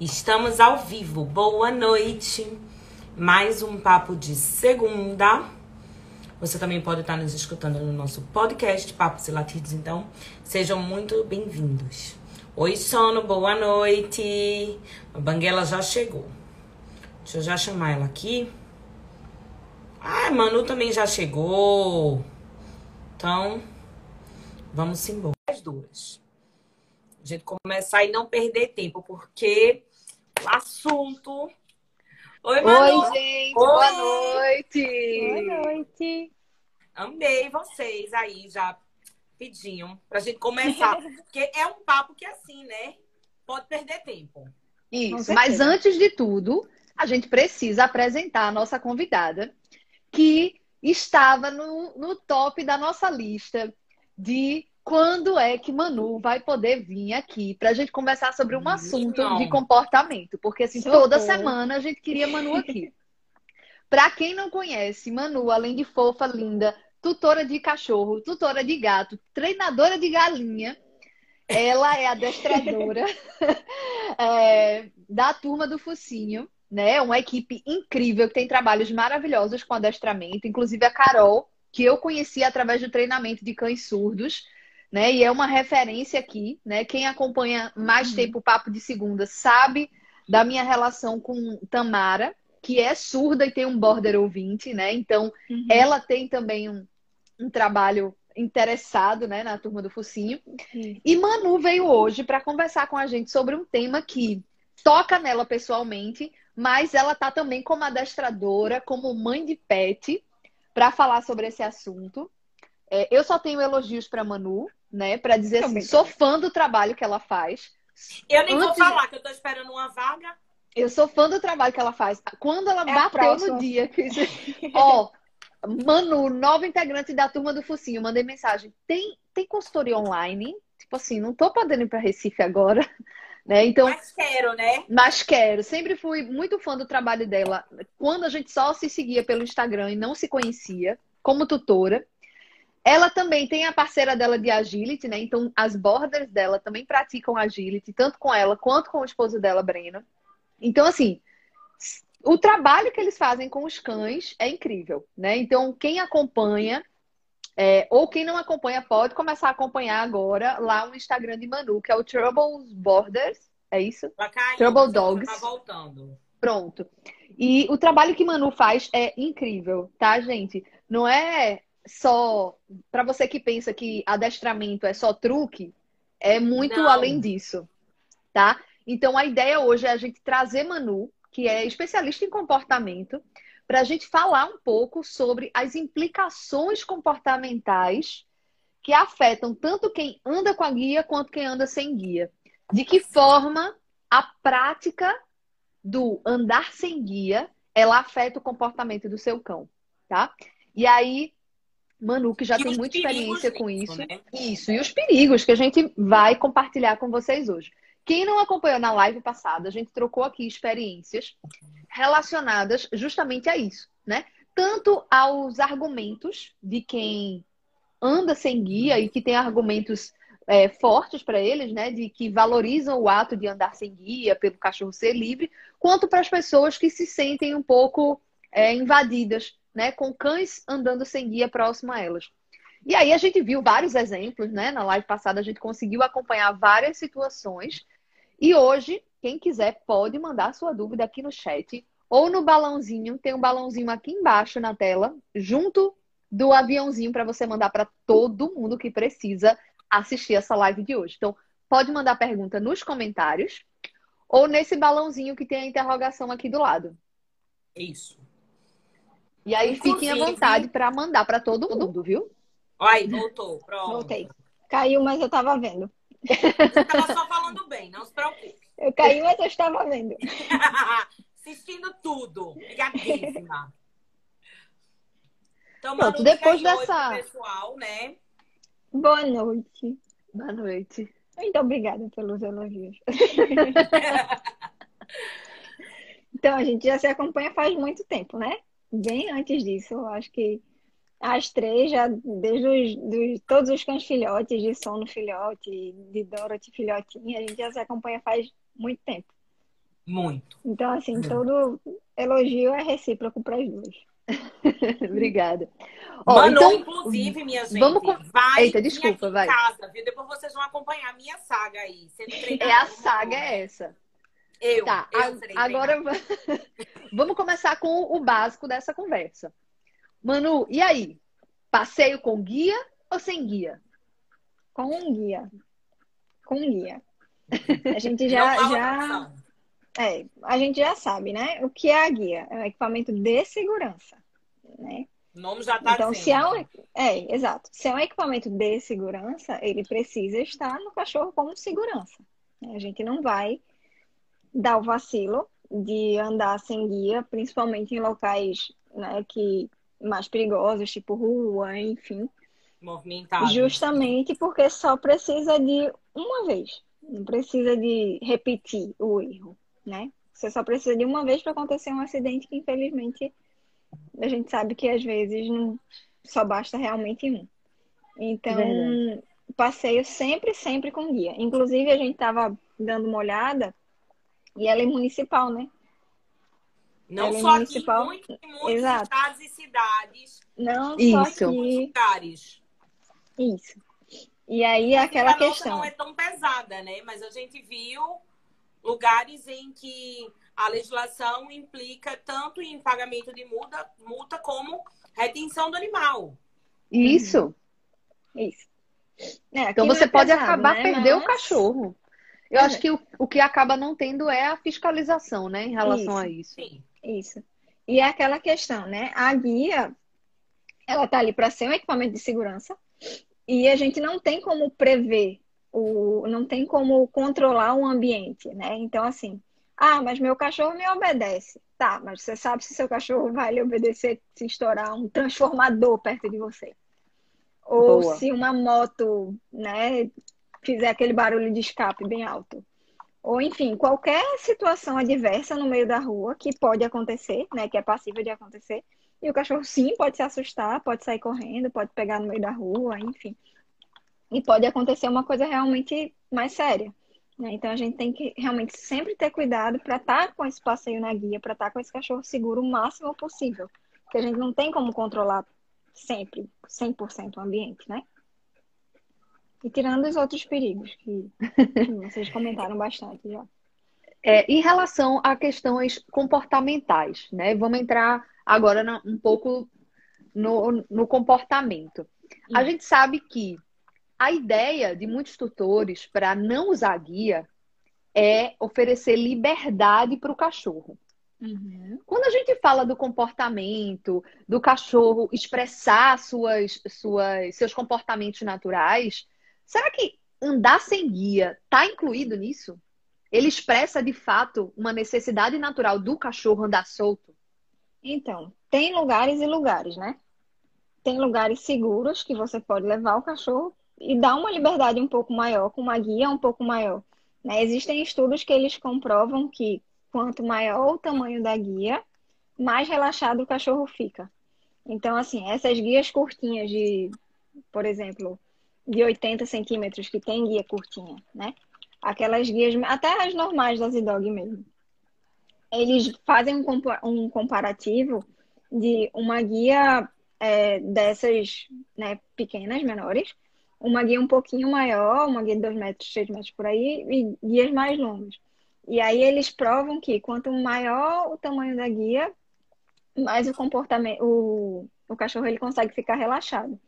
Estamos ao vivo. Boa noite. Mais um papo de segunda. Você também pode estar nos escutando no nosso podcast Papos e Latidos, então sejam muito bem-vindos. Oi, sono, boa noite. A Banguela já chegou. Deixa eu já chamar ela aqui. Ah, Manu também já chegou. Então, vamos embora. As duas. A gente começar e não perder tempo, porque assunto. Oi, Manu. Oi, gente. Oi. Boa noite. Boa noite. Amei vocês aí já pediam pra gente começar. porque é um papo que, assim, né? Pode perder tempo. Isso. Mas antes de tudo, a gente precisa apresentar a nossa convidada, que estava no, no top da nossa lista de quando é que Manu vai poder vir aqui para a gente conversar sobre um assunto Não. de comportamento. Porque assim, toda semana a gente queria Manu aqui. Para quem não conhece, Manu, além de fofa, linda, tutora de cachorro, tutora de gato, treinadora de galinha, ela é adestradora é, da turma do Focinho né? Uma equipe incrível que tem trabalhos maravilhosos com adestramento, inclusive a Carol, que eu conheci através do treinamento de cães surdos, né? E é uma referência aqui, né? Quem acompanha mais uhum. tempo o Papo de Segunda sabe da minha relação com Tamara, que é surda e tem um border ouvinte, né? Então, uhum. ela tem também um, um trabalho interessado, né, na turma do Focinho. Uhum. E Manu veio hoje para conversar com a gente sobre um tema que toca nela pessoalmente, mas ela tá também como adestradora, como mãe de pet, para falar sobre esse assunto. É, eu só tenho elogios para Manu, né, para dizer assim, sou fã do trabalho que ela faz. Eu nem Antes... vou falar que eu tô esperando uma vaga. Eu sou fã do trabalho que ela faz. Quando ela é bateu no dia, que... ó, Manu, nova integrante da turma do Focinho, mandei mensagem. Tem tem consultoria online? Tipo assim, não tô podendo ir para Recife agora. Né? Então, mas quero, né? Mas quero. Sempre fui muito fã do trabalho dela. Quando a gente só se seguia pelo Instagram e não se conhecia, como tutora. Ela também tem a parceira dela de agility, né? Então, as borders dela também praticam agility, tanto com ela quanto com o esposo dela, Breno. Então, assim, o trabalho que eles fazem com os cães é incrível, né? Então, quem acompanha, é, ou quem não acompanha, pode começar a acompanhar agora lá no Instagram de Manu, que é o Troubles Borders. É isso? Tá Trouble Dogs. Tá voltando. Pronto. E o trabalho que Manu faz é incrível, tá, gente? Não é só para você que pensa que adestramento é só truque, é muito não. além disso, tá? Então a ideia hoje é a gente trazer Manu, que é especialista em comportamento, para a gente falar um pouco sobre as implicações comportamentais que afetam tanto quem anda com a guia quanto quem anda sem guia. De que forma a prática do andar sem guia ela afeta o comportamento do seu cão, tá? E aí, Manu, que já e tem muita experiência com isso. Né? Isso, e os perigos que a gente vai compartilhar com vocês hoje. Quem não acompanhou na live passada, a gente trocou aqui experiências relacionadas justamente a isso, né? Tanto aos argumentos de quem anda sem guia e que tem argumentos é, fortes para eles, né? De que valorizam o ato de andar sem guia, pelo cachorro ser livre, quanto para as pessoas que se sentem um pouco é, invadidas, né? Com cães andando sem guia próximo a elas. E aí a gente viu vários exemplos, né? Na live passada a gente conseguiu acompanhar várias situações. E hoje quem quiser pode mandar sua dúvida aqui no chat ou no balãozinho. Tem um balãozinho aqui embaixo na tela, junto do aviãozinho para você mandar para todo mundo que precisa assistir essa live de hoje. Então, pode mandar pergunta nos comentários ou nesse balãozinho que tem a interrogação aqui do lado. Isso. E aí Inclusive... fiquem à vontade para mandar para todo mundo, viu? Aí, voltou. Pronto. Voltei. Caiu, mas eu estava vendo. Você estava só falando bem, não se preocupe. Eu caí, mas eu estava vendo. Assistindo tudo. Ligadíssima. Então, Pronto, depois dessa. Pessoal, né? Boa noite. Boa noite. Muito obrigada pelos elogios. então, a gente já se acompanha faz muito tempo, né? Bem antes disso, acho que as três, já desde os, dos, todos os cães filhotes, de sono filhote, de Dorothy filhotinha, a gente já se acompanha faz muito tempo. Muito. Então, assim, todo elogio é recíproco para as duas. Obrigada. Ó, Manu, então, inclusive, minha gente, vamos com... vai Eita, desculpa, vai. casa, viu? Depois vocês vão acompanhar a minha saga aí. É a saga é essa. Eu, tá, eu a, agora vamos começar com o básico dessa conversa. Manu, e aí? Passeio com guia ou sem guia? Com um guia. Com um guia. A gente já, já é, a gente já sabe, né? O que é a guia? É um equipamento de segurança, né? O nome já está então, se é, um, é, exato. Se é um equipamento de segurança, ele precisa estar no cachorro como segurança. A gente não vai dar o vacilo de andar sem guia, principalmente em locais né, que mais perigosos, tipo rua, enfim. Movimentado. Justamente porque só precisa de uma vez. Não precisa de repetir o erro, né? Você só precisa de uma vez para acontecer um acidente que, infelizmente, a gente sabe que às vezes não só basta realmente um. Então, Verdade. passeio sempre, sempre com guia. Inclusive, a gente estava dando uma olhada e ela é municipal, né? Não ela é só é municipal. aqui, muito, muitos Exato. estados e cidades. Não Isso. só aqui. Lugares. Isso. E aí aquela a questão. não é tão pesada, né? Mas a gente viu lugares em que a legislação implica tanto em pagamento de multa, multa como retenção do animal. Isso. Isso. É, então você é pode pesado, acabar né? perder Mas... o cachorro. Eu é. acho que o, o que acaba não tendo é a fiscalização, né, em relação isso. a isso. Sim. Isso. E é aquela questão, né? A guia, ela tá ali para ser um equipamento de segurança e a gente não tem como prever o, não tem como controlar o ambiente, né? Então, assim, ah, mas meu cachorro me obedece. Tá, mas você sabe se seu cachorro vai lhe obedecer se estourar um transformador perto de você. Ou Boa. se uma moto, né, fizer aquele barulho de escape bem alto. Ou, enfim, qualquer situação adversa no meio da rua que pode acontecer, né, que é passível de acontecer. E o cachorro, sim, pode se assustar, pode sair correndo, pode pegar no meio da rua, enfim e pode acontecer uma coisa realmente mais séria. Né? Então a gente tem que realmente sempre ter cuidado para estar tá com esse passeio na guia, para estar tá com esse cachorro seguro o máximo possível. Porque a gente não tem como controlar sempre 100% o ambiente, né? E tirando os outros perigos que, que vocês comentaram bastante já. É, em relação a questões comportamentais, né? Vamos entrar agora na, um pouco no, no comportamento. A gente sabe que a ideia de muitos tutores para não usar guia é oferecer liberdade para o cachorro. Uhum. Quando a gente fala do comportamento, do cachorro expressar suas, suas, seus comportamentos naturais, será que andar sem guia está incluído nisso? Ele expressa de fato uma necessidade natural do cachorro andar solto? Então, tem lugares e lugares, né? Tem lugares seguros que você pode levar o cachorro e dá uma liberdade um pouco maior, com uma guia um pouco maior. Né? Existem estudos que eles comprovam que quanto maior o tamanho da guia, mais relaxado o cachorro fica. Então, assim, essas guias curtinhas de, por exemplo, de 80 centímetros, que tem guia curtinha, né? Aquelas guias, até as normais da Z-Dog mesmo. Eles fazem um comparativo de uma guia é, dessas né, pequenas, menores, uma guia um pouquinho maior, uma guia de 2 metros, 3 metros por aí, e guias mais longas. E aí eles provam que quanto maior o tamanho da guia, mais o comportamento, o, o cachorro ele consegue ficar relaxado.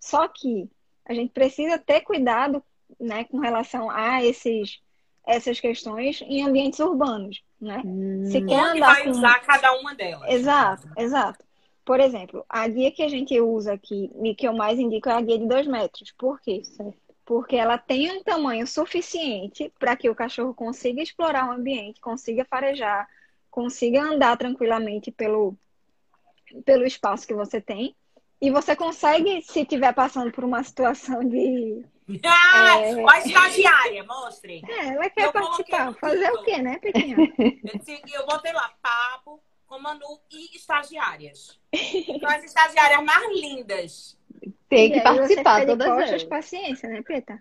Só que a gente precisa ter cuidado, né, com relação a esses essas questões em ambientes urbanos, né? Hum. Se quer andar vai com... usar cada uma delas. Exato, exato. Por exemplo, a guia que a gente usa aqui e que eu mais indico é a guia de 2 metros. Por quê? Porque ela tem um tamanho suficiente para que o cachorro consiga explorar o ambiente, consiga farejar, consiga andar tranquilamente pelo, pelo espaço que você tem. E você consegue, se estiver passando por uma situação de. Ah, é... a estagiária, mostre. É, ela quer eu participar. Fazer o quê, né, Pequinha? Eu, eu botei lá, papo com Manu e estagiárias. São as estagiárias mais lindas. Tem que participar todas elas. paciência, né, Preta?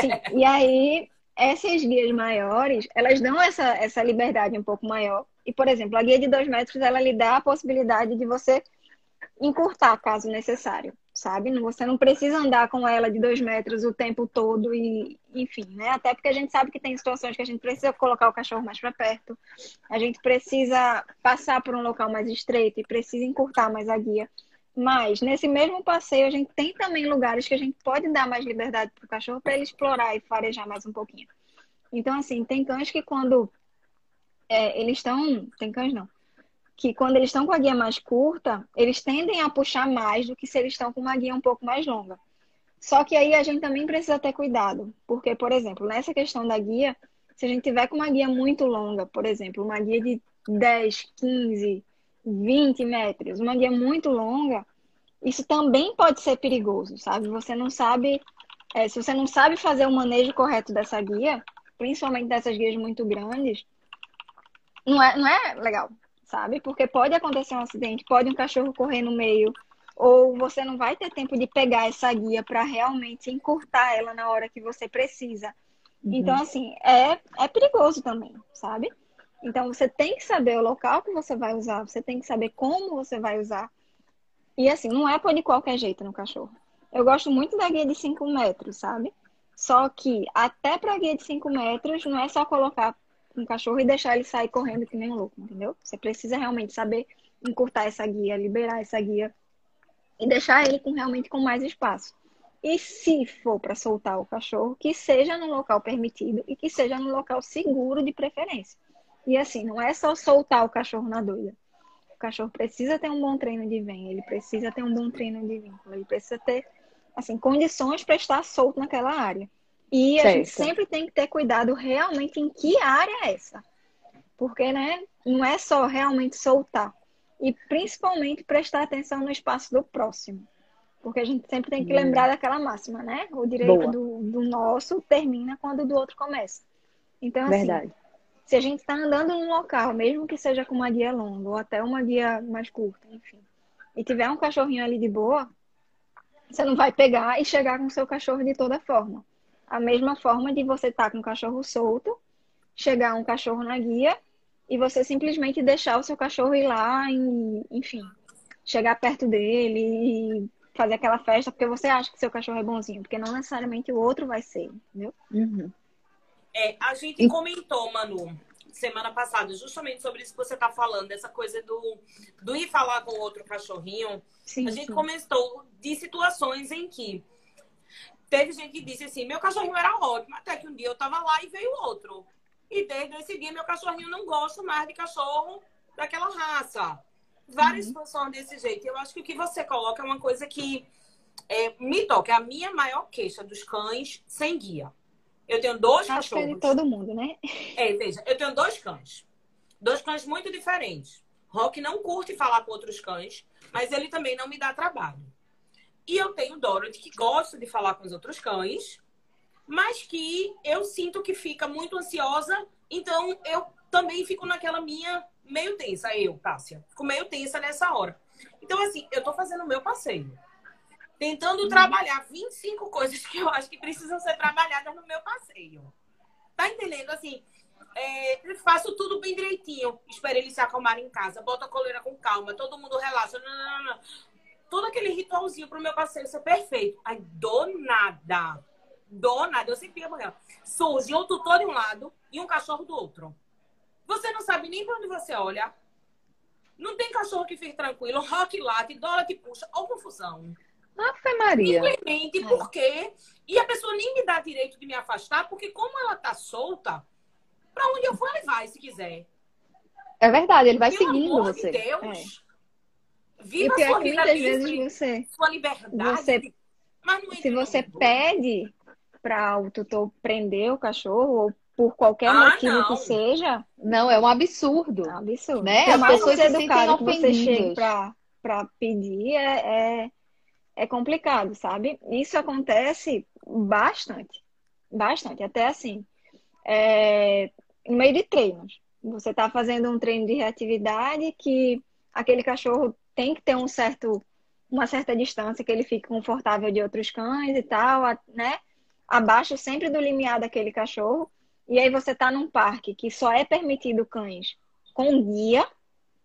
Sim. E aí, essas guias maiores, elas dão essa, essa liberdade um pouco maior. E, por exemplo, a guia de dois metros, ela lhe dá a possibilidade de você encurtar, caso necessário, sabe? Você não precisa andar com ela de dois metros o tempo todo e, enfim, né? Até porque a gente sabe que tem situações que a gente precisa colocar o cachorro mais para perto, a gente precisa passar por um local mais estreito e precisa encurtar mais a guia. Mas nesse mesmo passeio a gente tem também lugares que a gente pode dar mais liberdade para o cachorro para ele explorar e farejar mais um pouquinho. Então, assim, tem cães que quando é, eles estão. Tem cães não. Que quando eles estão com a guia mais curta, eles tendem a puxar mais do que se eles estão com uma guia um pouco mais longa. Só que aí a gente também precisa ter cuidado. Porque, por exemplo, nessa questão da guia, se a gente tiver com uma guia muito longa, por exemplo, uma guia de 10, 15, 20 metros, uma guia muito longa, isso também pode ser perigoso, sabe? Você não sabe, é, se você não sabe fazer o manejo correto dessa guia, principalmente dessas guias muito grandes, não é, não é legal, sabe? Porque pode acontecer um acidente, pode um cachorro correr no meio, ou você não vai ter tempo de pegar essa guia para realmente encurtar ela na hora que você precisa. Uhum. Então, assim, é, é perigoso também, sabe? Então você tem que saber o local que você vai usar, você tem que saber como você vai usar. E assim, não é pôr de qualquer jeito no cachorro. Eu gosto muito da guia de 5 metros, sabe? Só que até para guia de 5 metros não é só colocar um cachorro e deixar ele sair correndo que nem um louco, entendeu? Você precisa realmente saber encurtar essa guia, liberar essa guia e deixar ele com, realmente com mais espaço. E se for para soltar o cachorro, que seja no local permitido e que seja no local seguro de preferência. E assim, não é só soltar o cachorro na doida. O cachorro precisa ter um bom treino de vem, ele precisa ter um bom treino de vínculo, ele precisa ter assim condições para estar solto naquela área. E a certo. gente sempre tem que ter cuidado realmente em que área é essa. Porque, né, não é só realmente soltar. E principalmente prestar atenção no espaço do próximo. Porque a gente sempre tem que lembrar daquela máxima, né? O direito do, do, nosso termina quando o do outro começa. Então, assim, Verdade se a gente está andando num local, mesmo que seja com uma guia longa ou até uma guia mais curta, enfim, e tiver um cachorrinho ali de boa, você não vai pegar e chegar com o seu cachorro de toda forma. A mesma forma de você estar tá com o cachorro solto, chegar um cachorro na guia e você simplesmente deixar o seu cachorro ir lá e, enfim, chegar perto dele e fazer aquela festa porque você acha que seu cachorro é bonzinho, porque não necessariamente o outro vai ser, entendeu? Uhum. É, a gente comentou, Manu, semana passada, justamente sobre isso que você está falando, essa coisa do, do ir falar com outro cachorrinho. Sim, a gente sim. comentou de situações em que teve gente que disse assim: meu cachorrinho era ótimo, até que um dia eu estava lá e veio outro. E desde esse dia, meu cachorrinho não gosta mais de cachorro daquela raça. Várias uhum. situações desse jeito. Eu acho que o que você coloca é uma coisa que é, me toca. É a minha maior queixa dos cães sem guia. Eu tenho dois Acho cachorros. Que é de todo mundo, né? É, veja, eu tenho dois cães. Dois cães muito diferentes. Rock não curte falar com outros cães, mas ele também não me dá trabalho. E eu tenho Dorothy, que gosta de falar com os outros cães, mas que eu sinto que fica muito ansiosa, então eu também fico naquela minha meio tensa, eu, Tássia. Fico meio tensa nessa hora. Então, assim, eu tô fazendo o meu passeio tentando uhum. trabalhar 25 coisas que eu acho que precisam ser trabalhadas no meu passeio. Tá entendendo? Assim, é, faço tudo bem direitinho. Espero ele se acalmar em casa. Boto a coleira com calma. Todo mundo relaxa. Não, não, não. Todo aquele ritualzinho pro meu passeio ser perfeito. Aí, do nada. Do nada. Eu sempre ia morrer. Surge um tutor de um lado e um cachorro do outro. Você não sabe nem pra onde você olha. Não tem cachorro que fique tranquilo. Rock late, dólar que puxa. Ou confusão. Ave Maria. Simplesmente é. porque. E a pessoa nem me dá direito de me afastar, porque como ela tá solta, para onde eu for, ele vai, se quiser. É verdade, ele vai Pelo seguindo amor você. De Deus. É. Viva e pior sua que muitas vezes você, sua liberdade. Você, se você pede para o tutor prender o cachorro ou por qualquer ah, motivo não. que seja, não, é um absurdo. É um absurdo. Né? As pessoas se educadas que você chega para pedir é, é é complicado, sabe? Isso acontece bastante, bastante, até assim, é, no meio de treinos. Você está fazendo um treino de reatividade que aquele cachorro tem que ter um certo, uma certa distância que ele fique confortável de outros cães e tal, né? abaixo sempre do limiar daquele cachorro. E aí você tá num parque que só é permitido cães com guia,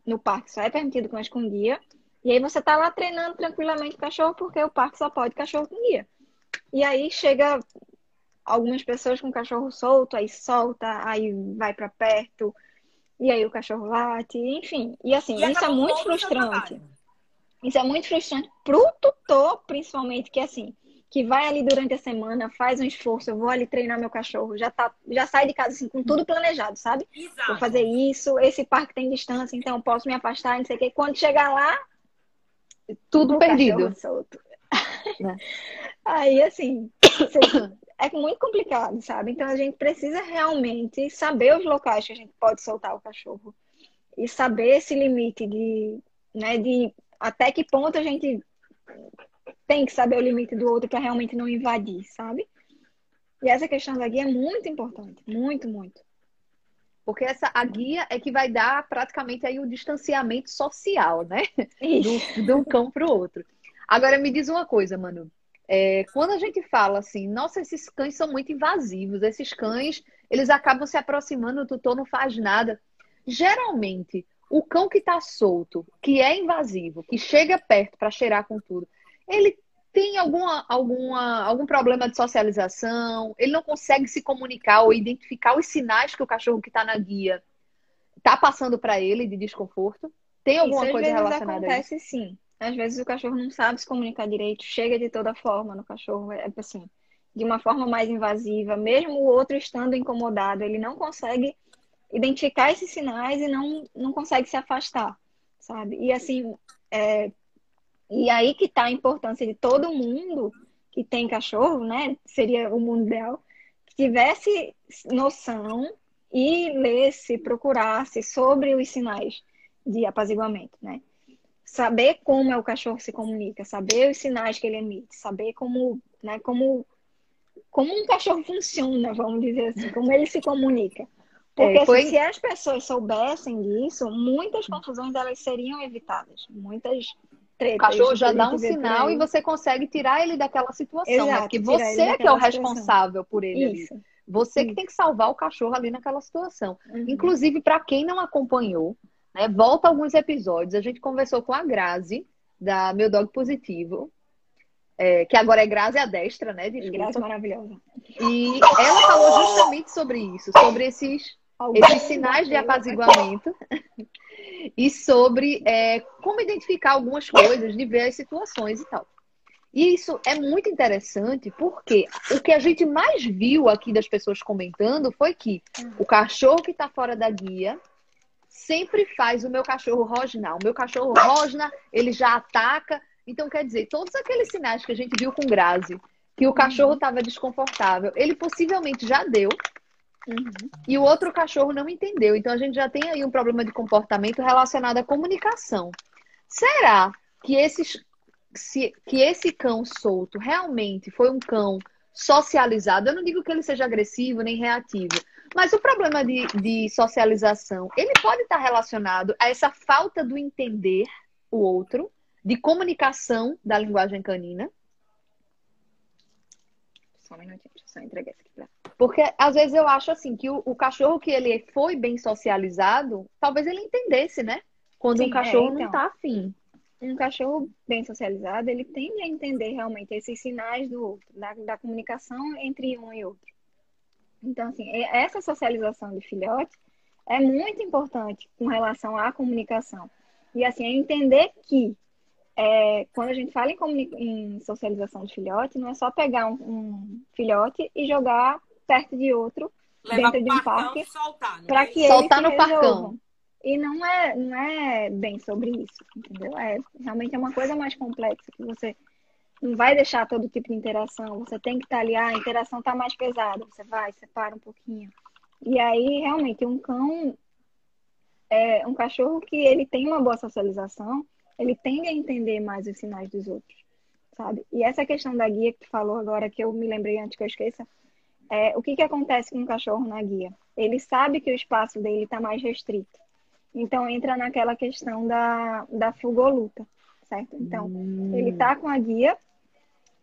no parque só é permitido cães com guia. E aí você tá lá treinando tranquilamente o cachorro, porque o parque só pode cachorro com guia. E aí chega algumas pessoas com cachorro solto, aí solta, aí vai para perto, e aí o cachorro late, enfim. E assim, e isso é muito frustrante. Isso é muito frustrante pro tutor, principalmente, que assim, que vai ali durante a semana, faz um esforço, eu vou ali treinar meu cachorro, já tá, já sai de casa assim com tudo planejado, sabe? Exato. Vou fazer isso, esse parque tem distância, então eu posso me afastar, não sei o quê. Quando chegar lá, tudo perdido. Solto. Né? Aí assim, é muito complicado, sabe? Então a gente precisa realmente saber os locais que a gente pode soltar o cachorro e saber esse limite de, né, de até que ponto a gente tem que saber o limite do outro para realmente não invadir, sabe? E essa questão da guia é muito importante, muito, muito. Porque essa, a guia é que vai dar praticamente aí o distanciamento social, né? Do, de um cão para o outro. Agora me diz uma coisa, Manu. É, quando a gente fala assim, nossa, esses cães são muito invasivos, esses cães, eles acabam se aproximando, o tutor não faz nada. Geralmente, o cão que está solto, que é invasivo, que chega perto para cheirar com tudo, ele tem alguma, alguma, algum problema de socialização, ele não consegue se comunicar ou identificar os sinais que o cachorro que está na guia está passando para ele de desconforto. Tem alguma isso, coisa relacionada acontece, a isso? sim. Às vezes o cachorro não sabe se comunicar direito, chega de toda forma no cachorro, é assim, de uma forma mais invasiva, mesmo o outro estando incomodado, ele não consegue identificar esses sinais e não, não consegue se afastar, sabe? E assim, é, e aí que está a importância de todo mundo que tem cachorro, né? Seria o mundo ideal, que tivesse noção e lesse, procurasse sobre os sinais de apaziguamento, né? Saber como é o cachorro se comunica, saber os sinais que ele emite, saber como, né, como, como um cachorro funciona, vamos dizer assim, como ele se comunica. Porque é, foi... se as pessoas soubessem disso, muitas confusões elas seriam evitadas. Muitas o cachorro já dá um sinal e você consegue tirar ele daquela situação. Exato, mas que você é que é o responsável por ele Isso. ali. Você Isso. que tem que salvar o cachorro ali naquela situação. Uhum. Inclusive, para quem não acompanhou, né, volta alguns episódios. A gente conversou com a Grazi, da Meu Dog Positivo. É, que agora é Grazi a destra, né? Desculpa. Grazi maravilhosa. E ela falou justamente sobre isso, sobre esses, esses sinais de apaziguamento e sobre é, como identificar algumas coisas, de ver as situações e tal. E isso é muito interessante porque o que a gente mais viu aqui das pessoas comentando foi que o cachorro que está fora da guia sempre faz o meu cachorro rosnar. O meu cachorro rosna, ele já ataca. Então, quer dizer, todos aqueles sinais que a gente viu com Grazi, que o cachorro estava desconfortável, ele possivelmente já deu Uhum. E o outro cachorro não entendeu. Então a gente já tem aí um problema de comportamento relacionado à comunicação. Será que, esses, se, que esse cão solto realmente foi um cão socializado? Eu não digo que ele seja agressivo nem reativo, mas o problema de, de socialização, ele pode estar relacionado a essa falta do entender o outro, de comunicação da linguagem canina. Só um minutinho, deixa eu só entregar isso aqui pra porque às vezes eu acho assim que o, o, cachorro que ele foi bem socializado, talvez ele entendesse, né? Quando Sim, um cachorro é, então, não tá afim. Um cachorro bem socializado, ele tende a entender realmente esses sinais do outro, da, da comunicação entre um e outro. Então, assim, essa socialização de filhote é muito importante com relação à comunicação. E assim, é entender que é, quando a gente fala em, em, socialização de filhote, não é só pegar um, um filhote e jogar perto de outro, Levar dentro de um parque, para né? que soltar no parcão. E não é, não é bem sobre isso, entendeu? É, realmente é uma coisa mais complexa que você não vai deixar todo tipo de interação. Você tem que estar tá ali, ah, a interação está mais pesada. Você vai, separa um pouquinho. E aí, realmente, um cão, é, um cachorro que ele tem uma boa socialização, ele tende a entender mais os sinais dos outros, sabe? E essa questão da guia que tu falou agora, que eu me lembrei antes que eu esqueça, é, o que, que acontece com o cachorro na guia? Ele sabe que o espaço dele está mais restrito. Então entra naquela questão da, da fuga ou luta, certo? Então, hum. ele está com a guia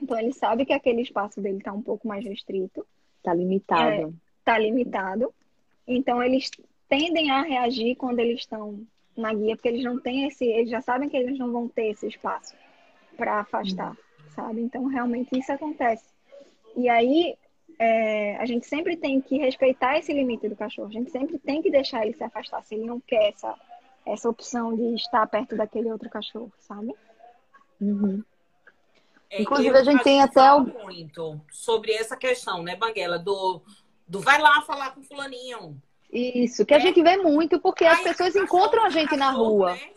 Então ele sabe que aquele espaço dele está um pouco mais restrito. Tá limitado. Está limitado. Então eles tendem a reagir quando eles estão na guia, porque eles não têm esse, eles já sabem que eles não vão ter esse espaço para afastar, uhum. sabe? Então realmente isso acontece. E aí é, a gente sempre tem que respeitar esse limite do cachorro. A gente sempre tem que deixar ele se afastar se ele não quer essa, essa opção de estar perto daquele outro cachorro, sabe? Uhum. É, Inclusive, a gente tem até o... muito sobre essa questão, né, Banguela, do, do vai lá falar com fulaninho. Isso, que a é. gente vê muito porque Ai, as pessoas encontram a gente na rua. Né?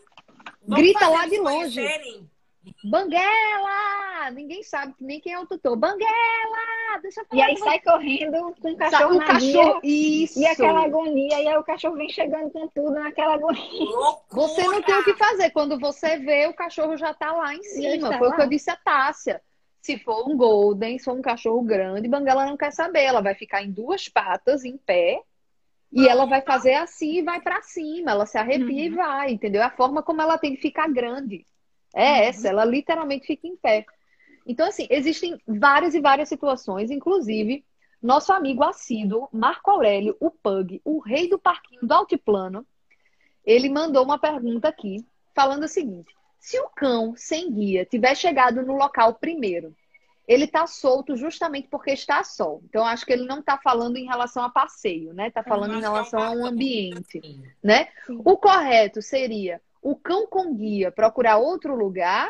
Grita lá de longe. Conhecerem. Banguela! Ninguém sabe nem quem é o tutor. Banguela! Deixa eu falar. E aí sai correndo com o cachorro o cachorro, Isso. E aquela agonia. E aí o cachorro vem chegando com tudo naquela agonia. Loucura. Você não tem o que fazer. Quando você vê, o cachorro já tá lá em cima. Foi lá. o que eu disse a Tássia. Se for um golden, se for um cachorro grande, Banguela não quer saber. Ela vai ficar em duas patas, em pé. E ela vai fazer assim e vai para cima. Ela se arrepia uhum. e vai, entendeu? É a forma como ela tem que ficar grande. É essa, ela literalmente fica em pé. Então, assim, existem várias e várias situações, inclusive nosso amigo assíduo, Marco Aurélio, o Pug, o rei do parquinho do Altiplano, ele mandou uma pergunta aqui, falando o seguinte: se o cão sem guia tiver chegado no local primeiro, ele está solto justamente porque está sol. Então, acho que ele não está falando em relação a passeio, né? Está falando em relação a um ambiente, né? O correto seria o cão com guia procurar outro lugar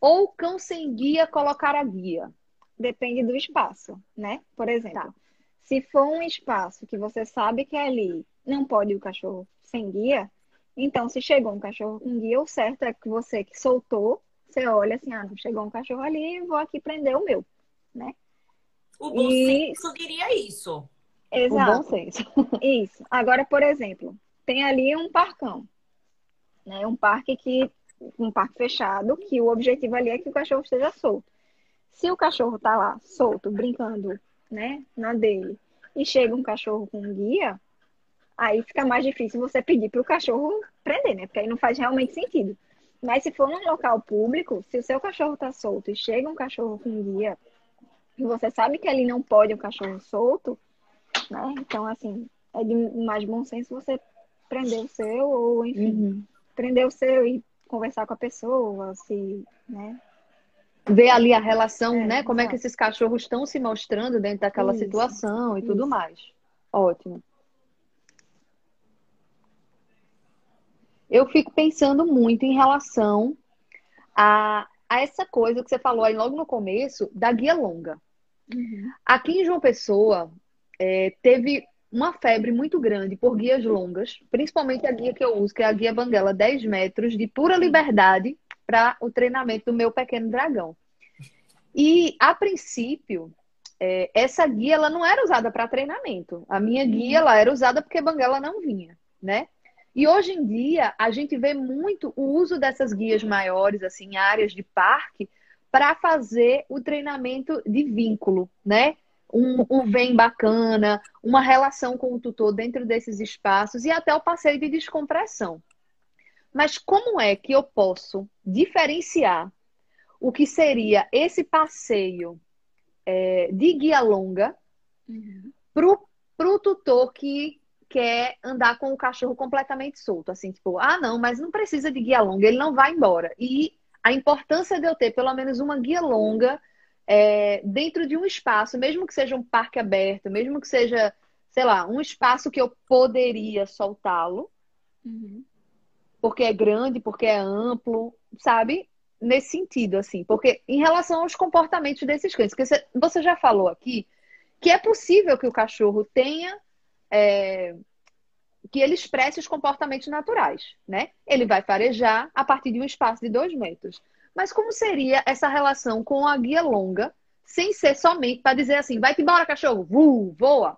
ou o cão sem guia colocar a guia? Depende do espaço, né? Por exemplo, tá. se for um espaço que você sabe que é ali não pode o cachorro sem guia, então se chegou um cachorro com guia, o certo é que você que soltou, você olha assim, ah, chegou um cachorro ali, vou aqui prender o meu, né? O bom e... senso diria isso. Exato. O bom senso. Isso. Agora, por exemplo, tem ali um parcão né? Um parque que um parque fechado, que o objetivo ali é que o cachorro esteja solto. Se o cachorro tá lá solto, brincando, né, na dele, e chega um cachorro com guia, aí fica mais difícil você pedir para o cachorro prender, né? Porque aí não faz realmente sentido. Mas se for num local público, se o seu cachorro tá solto e chega um cachorro com guia, e você sabe que ali não pode um cachorro solto, né? Então, assim, é de mais bom senso você prender o seu ou, enfim, uhum prender o seu e conversar com a pessoa, se, né? Ver ali a relação, é, né? Como é. é que esses cachorros estão se mostrando dentro daquela isso, situação e isso. tudo mais. Ótimo. Eu fico pensando muito em relação a, a essa coisa que você falou aí logo no começo, da guia longa. Uhum. Aqui em João Pessoa, é, teve uma febre muito grande por guias longas, principalmente a guia que eu uso, que é a guia Banguela 10 metros de pura liberdade para o treinamento do meu pequeno dragão. E a princípio, é, essa guia ela não era usada para treinamento. A minha guia ela era usada porque Banguela não vinha, né? E hoje em dia a gente vê muito o uso dessas guias maiores, assim, áreas de parque, para fazer o treinamento de vínculo, né? Um, um vem bacana, uma relação com o tutor dentro desses espaços e até o passeio de descompressão. Mas como é que eu posso diferenciar o que seria esse passeio é, de guia longa uhum. para o tutor que quer andar com o cachorro completamente solto? Assim, tipo, ah, não, mas não precisa de guia longa, ele não vai embora. E a importância de eu ter pelo menos uma guia longa é, dentro de um espaço, mesmo que seja um parque aberto, mesmo que seja, sei lá, um espaço que eu poderia soltá-lo, uhum. porque é grande, porque é amplo, sabe? Nesse sentido, assim. Porque em relação aos comportamentos desses cães, que você já falou aqui que é possível que o cachorro tenha. É, que ele expresse os comportamentos naturais, né? Ele vai farejar a partir de um espaço de dois metros. Mas como seria essa relação com a guia longa, sem ser somente para dizer assim, vai-te embora, cachorro, Vuu, voa.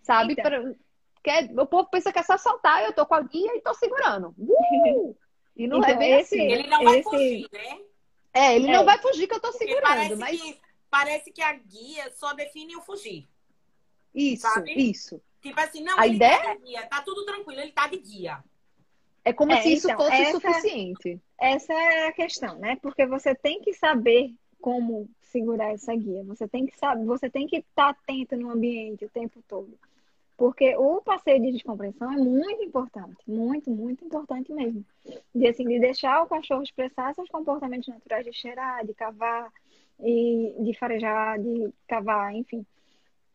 Sabe? Então. Pra... Quer... O povo pensa que é só saltar, eu tô com a guia e tô segurando. Uh! E não é então, é bem esse, assim. Ele não vai esse... fugir, né? É, ele é. não vai fugir que eu tô Porque segurando. Parece, mas... que, parece que a guia só define o fugir. Isso, sabe? isso. Tipo assim, não, a ideia... tá guia, tá tudo tranquilo, ele tá de guia. É como é, se isso então, fosse essa, suficiente. Essa é a questão, né? Porque você tem que saber como segurar essa guia. Você tem que saber, você tem que estar atento no ambiente o tempo todo. Porque o passeio de descompressão é muito importante, muito, muito importante mesmo. De, assim, de deixar o cachorro expressar seus comportamentos naturais de cheirar, de cavar, e de farejar, de cavar, enfim.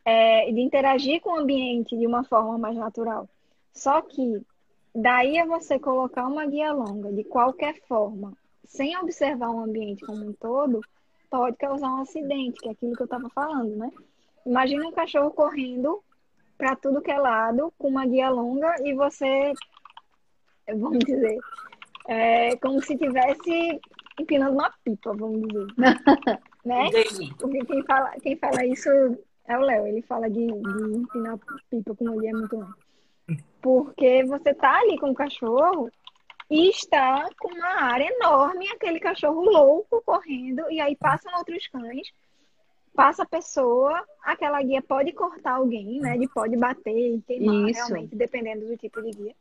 É, de interagir com o ambiente de uma forma mais natural. Só que daí a você colocar uma guia longa de qualquer forma, sem observar o ambiente como um todo, pode causar um acidente, que é aquilo que eu estava falando, né? Imagina um cachorro correndo para tudo que é lado, com uma guia longa, e você, vamos dizer, é como se tivesse empinando uma pipa, vamos dizer. né? Porque quem fala, quem fala isso é o Léo, ele fala de, de empinar pipa com uma guia muito longa. Porque você tá ali com o cachorro e está com uma área enorme, aquele cachorro louco correndo, e aí passam outros cães passa a pessoa, aquela guia pode cortar alguém, né? De pode bater e queimar, isso. realmente, dependendo do tipo de guia.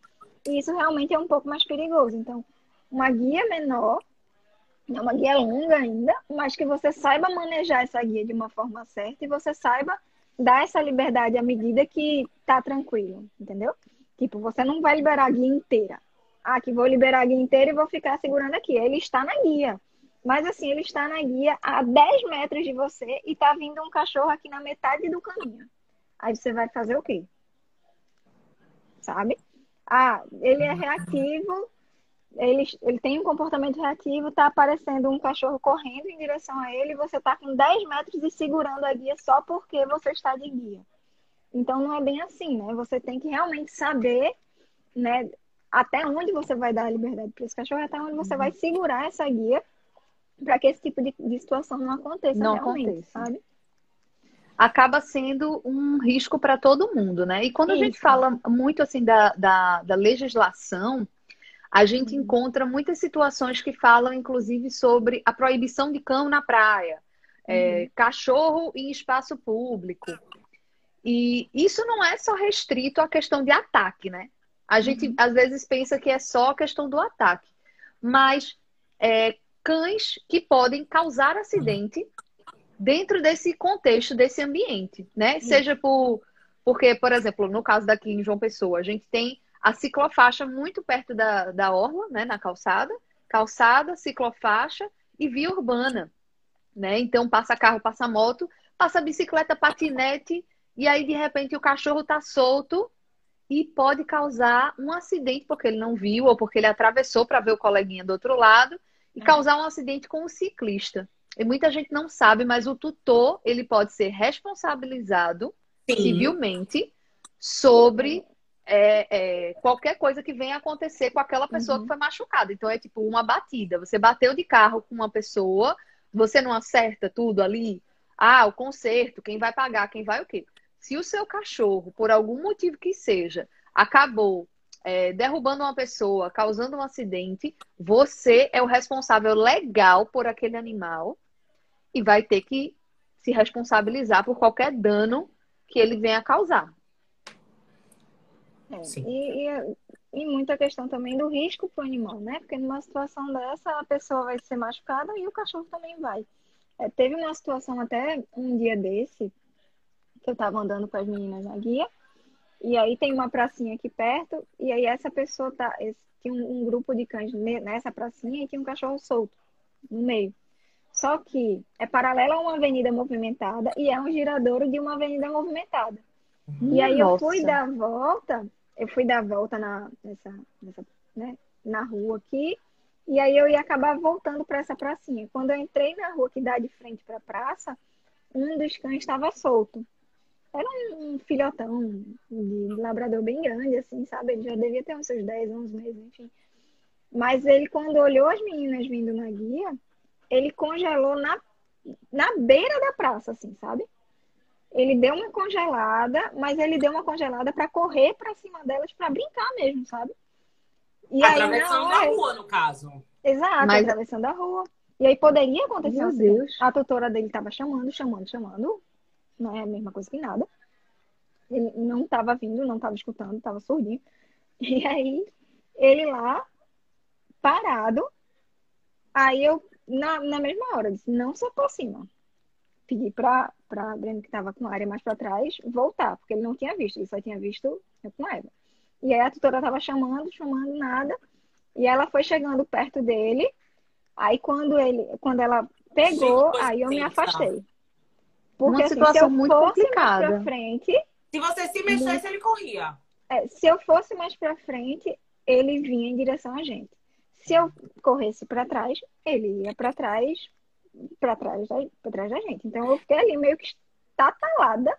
E isso realmente é um pouco mais perigoso. Então, uma guia menor, é uma guia longa ainda, mas que você saiba manejar essa guia de uma forma certa e você saiba dar essa liberdade à medida que tá tranquilo, entendeu? Tipo, você não vai liberar a guia inteira. Ah, que vou liberar a guia inteira e vou ficar segurando aqui. Ele está na guia. Mas assim, ele está na guia a 10 metros de você e tá vindo um cachorro aqui na metade do caminho. Aí você vai fazer o quê? Sabe? Ah, ele é reativo, ele, ele tem um comportamento reativo, tá aparecendo um cachorro correndo em direção a ele, você tá com 10 metros e segurando a guia só porque você está de guia. Então não é bem assim, né? Você tem que realmente saber, né, até onde você vai dar a liberdade para esse cachorro, até onde você vai segurar essa guia para que esse tipo de, de, situação não aconteça não realmente, aconteça. sabe? Acaba sendo um risco para todo mundo, né? E quando Isso. a gente fala muito assim da, da, da legislação, a gente uhum. encontra muitas situações que falam, inclusive, sobre a proibição de cão na praia, é, uhum. é, cachorro em espaço público. E isso não é só restrito à questão de ataque, né? A gente uhum. às vezes pensa que é só a questão do ataque. Mas é, cães que podem causar acidente dentro desse contexto, desse ambiente, né? Seja por porque, por exemplo, no caso daqui em João Pessoa, a gente tem a ciclofaixa muito perto da, da orla, né, na calçada, calçada, ciclofaixa e via urbana, né? Então passa carro, passa moto, passa bicicleta, patinete e aí de repente o cachorro tá solto e pode causar um acidente porque ele não viu ou porque ele atravessou para ver o coleguinha do outro lado e causar um acidente com o ciclista. E muita gente não sabe, mas o tutor ele pode ser responsabilizado Sim. civilmente sobre é, é, qualquer coisa que venha acontecer com aquela pessoa uhum. que foi machucada. Então é tipo uma batida. Você bateu de carro com uma pessoa, você não acerta tudo ali. Ah, o conserto, quem vai pagar, quem vai o quê? Se o seu cachorro, por algum motivo que seja, acabou é, derrubando uma pessoa, causando um acidente, você é o responsável legal por aquele animal e vai ter que se responsabilizar por qualquer dano que ele venha causar. É, e, e, e, muita questão também do risco para o animal, né? Porque numa situação dessa, a pessoa vai ser machucada e o cachorro também vai. É, teve uma situação até um dia desse, que eu estava andando com as meninas na guia, e aí tem uma pracinha aqui perto, e aí essa pessoa tá. Tinha um, um grupo de cães nessa pracinha e tinha um cachorro solto no meio. Só que é paralela a uma avenida movimentada e é um giradouro de uma avenida movimentada. E aí nossa. eu fui dar volta, eu fui dar volta na, nessa, nessa, né, na rua aqui, e aí eu ia acabar voltando para essa pracinha. Quando eu entrei na rua que dá de frente para a praça, um dos cães estava solto. Era um filhotão de labrador bem grande, assim, sabe? Ele já devia ter uns seus 10, 11 meses, enfim. Mas ele, quando olhou as meninas vindo na guia, ele congelou na, na beira da praça, assim, sabe? Ele deu uma congelada, mas ele deu uma congelada para correr para cima delas, para brincar mesmo, sabe? E atravessando aí, a rua, no caso. Exato, mas... atravessando a rua. E aí poderia acontecer Meu assim. Deus. A tutora dele estava chamando, chamando, chamando não é a mesma coisa que nada. Ele não estava vindo, não estava escutando, estava surdinho. E aí, ele lá, parado. Aí eu na, na mesma hora, disse, não se aproxima. Pedi pra, pra Breno, que tava com a área mais pra trás, voltar, porque ele não tinha visto, ele só tinha visto eu com Eva. E aí a tutora tava chamando, chamando, nada. E ela foi chegando perto dele. Aí quando ele, quando ela pegou, Sim, aí eu me afastei. Porque Uma assim, situação se eu muito fosse complicada. mais pra frente. Se você se mexesse, ele corria. É, se eu fosse mais pra frente, ele vinha em direção a gente. Se eu corresse para trás, ele ia para trás, para trás, da, pra trás da gente. Então eu fiquei ali meio que estatalada.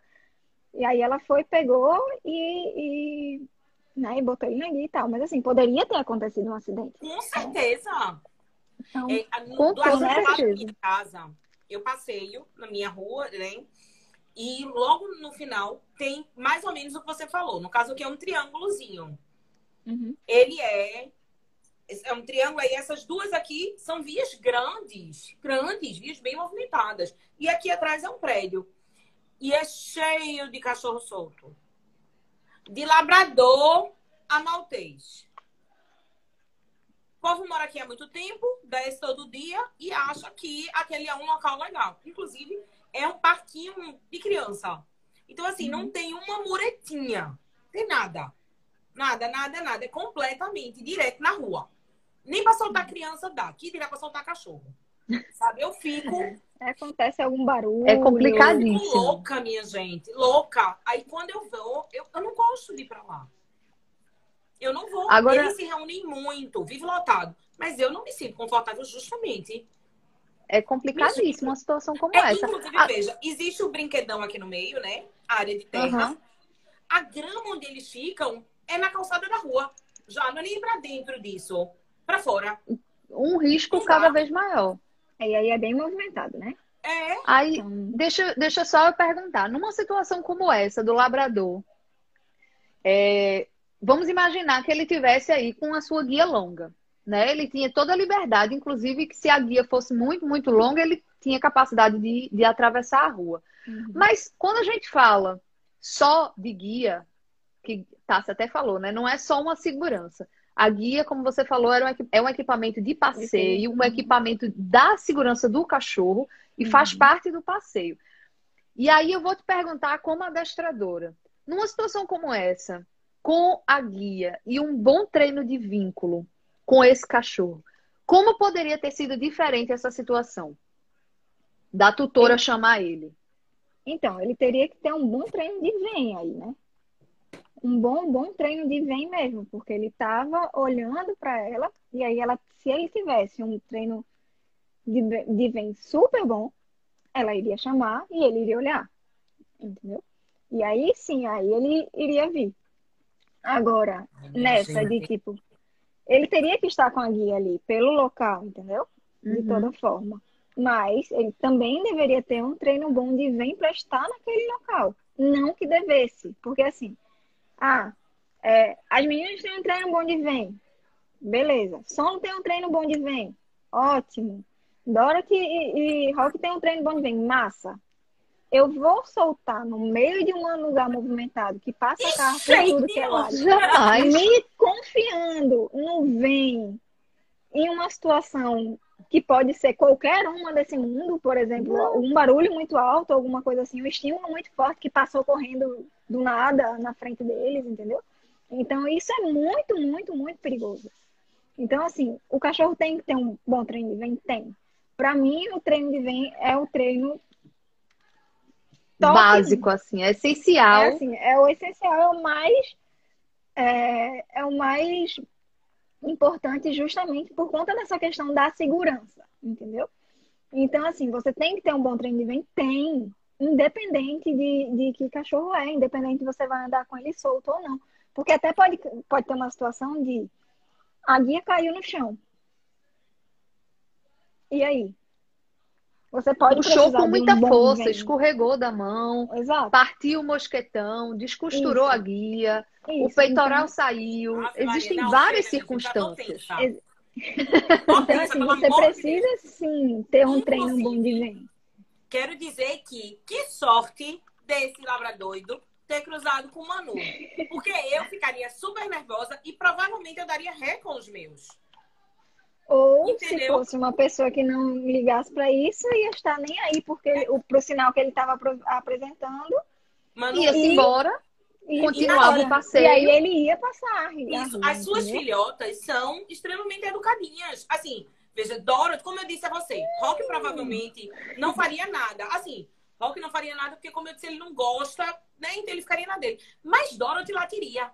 E aí ela foi, pegou e, e, né, e botou ele na guia e tal. Mas assim, poderia ter acontecido um acidente. Com certeza. Então, é, com do certeza. minha casa, eu passeio na minha rua, né? E logo no final tem mais ou menos o que você falou. No caso aqui é um triângulozinho. Uhum. Ele é é um triângulo aí. Essas duas aqui são vias grandes, grandes, vias bem movimentadas. E aqui atrás é um prédio. E é cheio de cachorro solto. De labrador a maltês. O povo mora aqui há muito tempo, desce todo dia e acha que aquele é um local legal. Inclusive, é um parquinho de criança. Então, assim, uhum. não tem uma muretinha. Tem nada. Nada, nada, nada. É completamente direto na rua. Nem pra soltar criança dá. Que dirá pra soltar cachorro. Sabe? Eu fico. É, acontece algum barulho. É complicadíssimo. Eu fico louca, minha gente. Louca. Aí quando eu vou, eu, eu não gosto de ir pra lá. Eu não vou. Agora... Eles se reúnem muito, vive lotado. Mas eu não me sinto confortável justamente. É complicadíssimo uma situação como é, essa. Inclusive, a... veja, existe o brinquedão aqui no meio, né? A área de terra. Uhum. A grama onde eles ficam é na calçada da rua. Já não é nem pra dentro disso para fora. Um risco cada vez maior. E aí é bem movimentado, né? É. Aí, então... deixa, deixa só eu perguntar. Numa situação como essa, do labrador, é, vamos imaginar que ele tivesse aí com a sua guia longa. Né? Ele tinha toda a liberdade, inclusive que se a guia fosse muito, muito longa, ele tinha capacidade de, de atravessar a rua. Uhum. Mas quando a gente fala só de guia, que Tassi até falou, né? Não é só uma segurança. A guia, como você falou, era um, é um equipamento de passeio, um equipamento da segurança do cachorro e uhum. faz parte do passeio. E aí eu vou te perguntar, como adestradora, numa situação como essa, com a guia e um bom treino de vínculo com esse cachorro, como poderia ter sido diferente essa situação? Da tutora chamar ele. Então, ele teria que ter um bom treino de vem aí, né? Um bom, bom treino de vem mesmo, porque ele estava olhando para ela e aí ela, se ele tivesse um treino de, de vem super bom, ela iria chamar e ele iria olhar, entendeu? E aí sim, aí ele iria vir. Agora, nessa de tipo, ele teria que estar com a guia ali pelo local, entendeu? De uhum. toda forma. Mas ele também deveria ter um treino bom de vem para estar naquele local. Não que devesse, porque assim, ah, é, as meninas têm um treino bom de vem. Beleza. Som tem um treino bom de vem. Ótimo. Dorothy e, e Rock tem um treino bom de vem. Massa. Eu vou soltar no meio de um lugar movimentado que passa carro por tudo que é lado. Me confiando no vem em uma situação que pode ser qualquer uma desse mundo, por exemplo, um barulho muito alto, alguma coisa assim, um estímulo muito forte que passou correndo do nada na frente deles, entendeu? Então isso é muito, muito, muito perigoso. Então, assim, o cachorro tem que ter um bom treino de vem? Tem. Para mim, o treino de vem é o treino top. básico, assim, é essencial. É, assim, é o essencial, é o mais é, é o mais importante justamente por conta dessa questão da segurança, entendeu? Então, assim, você tem que ter um bom treino de vem? Tem. Independente de, de que cachorro é, independente se você vai andar com ele solto ou não. Porque até pode, pode ter uma situação de a guia caiu no chão. E aí? Você pode puxou com muita um força, escorregou da mão, Exato. partiu o mosquetão, descosturou Isso. a guia, Isso. o peitoral então... saiu. Nossa, Existem Maria, várias não, circunstâncias. então, assim, você precisa sim ter um treino bom de vento. Quero dizer que que sorte desse labradoido ter cruzado com o Manu. Porque eu ficaria super nervosa e provavelmente eu daria ré com os meus. Ou Entendeu? se fosse uma pessoa que não ligasse para isso, ia estar nem aí, porque o, pro sinal que ele estava apresentando, Manu, Ia-se E- embora, e, continuava e, o passeio. e aí ele ia passar. Isso, as suas filhotas são extremamente educadinhas. Assim, veja, Dorothy, como eu disse a você, Rock provavelmente não faria nada. Assim, Rock não faria nada porque, como eu disse, ele não gosta, né? Então ele ficaria na dele. Mas Dorothy latiria.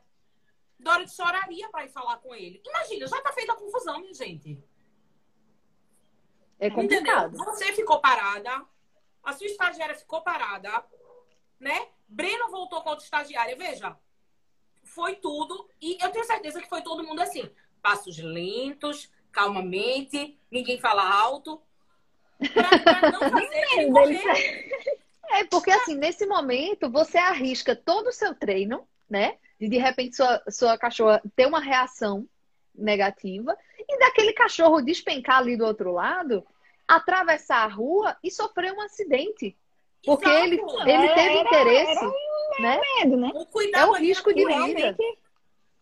Dorothy choraria pra ir falar com ele. Imagina, já tá feita a confusão, minha gente. É Entendeu? complicado. Você ficou parada, a sua estagiária ficou parada, né? Breno voltou com outra estagiária. Veja, foi tudo. E eu tenho certeza que foi todo mundo assim. Passos lentos, calmamente, ninguém fala alto. Pra, pra não fazer ele morrer. É, porque assim, nesse momento, você arrisca todo o seu treino, né? De de repente sua, sua cachorra ter uma reação negativa e daquele cachorro despencar ali do outro lado, atravessar a rua e sofrer um acidente. Porque Exato. ele, ele Era- teve era- interesse, né? Medo, né? O cuidado É o risco de vida. Realmente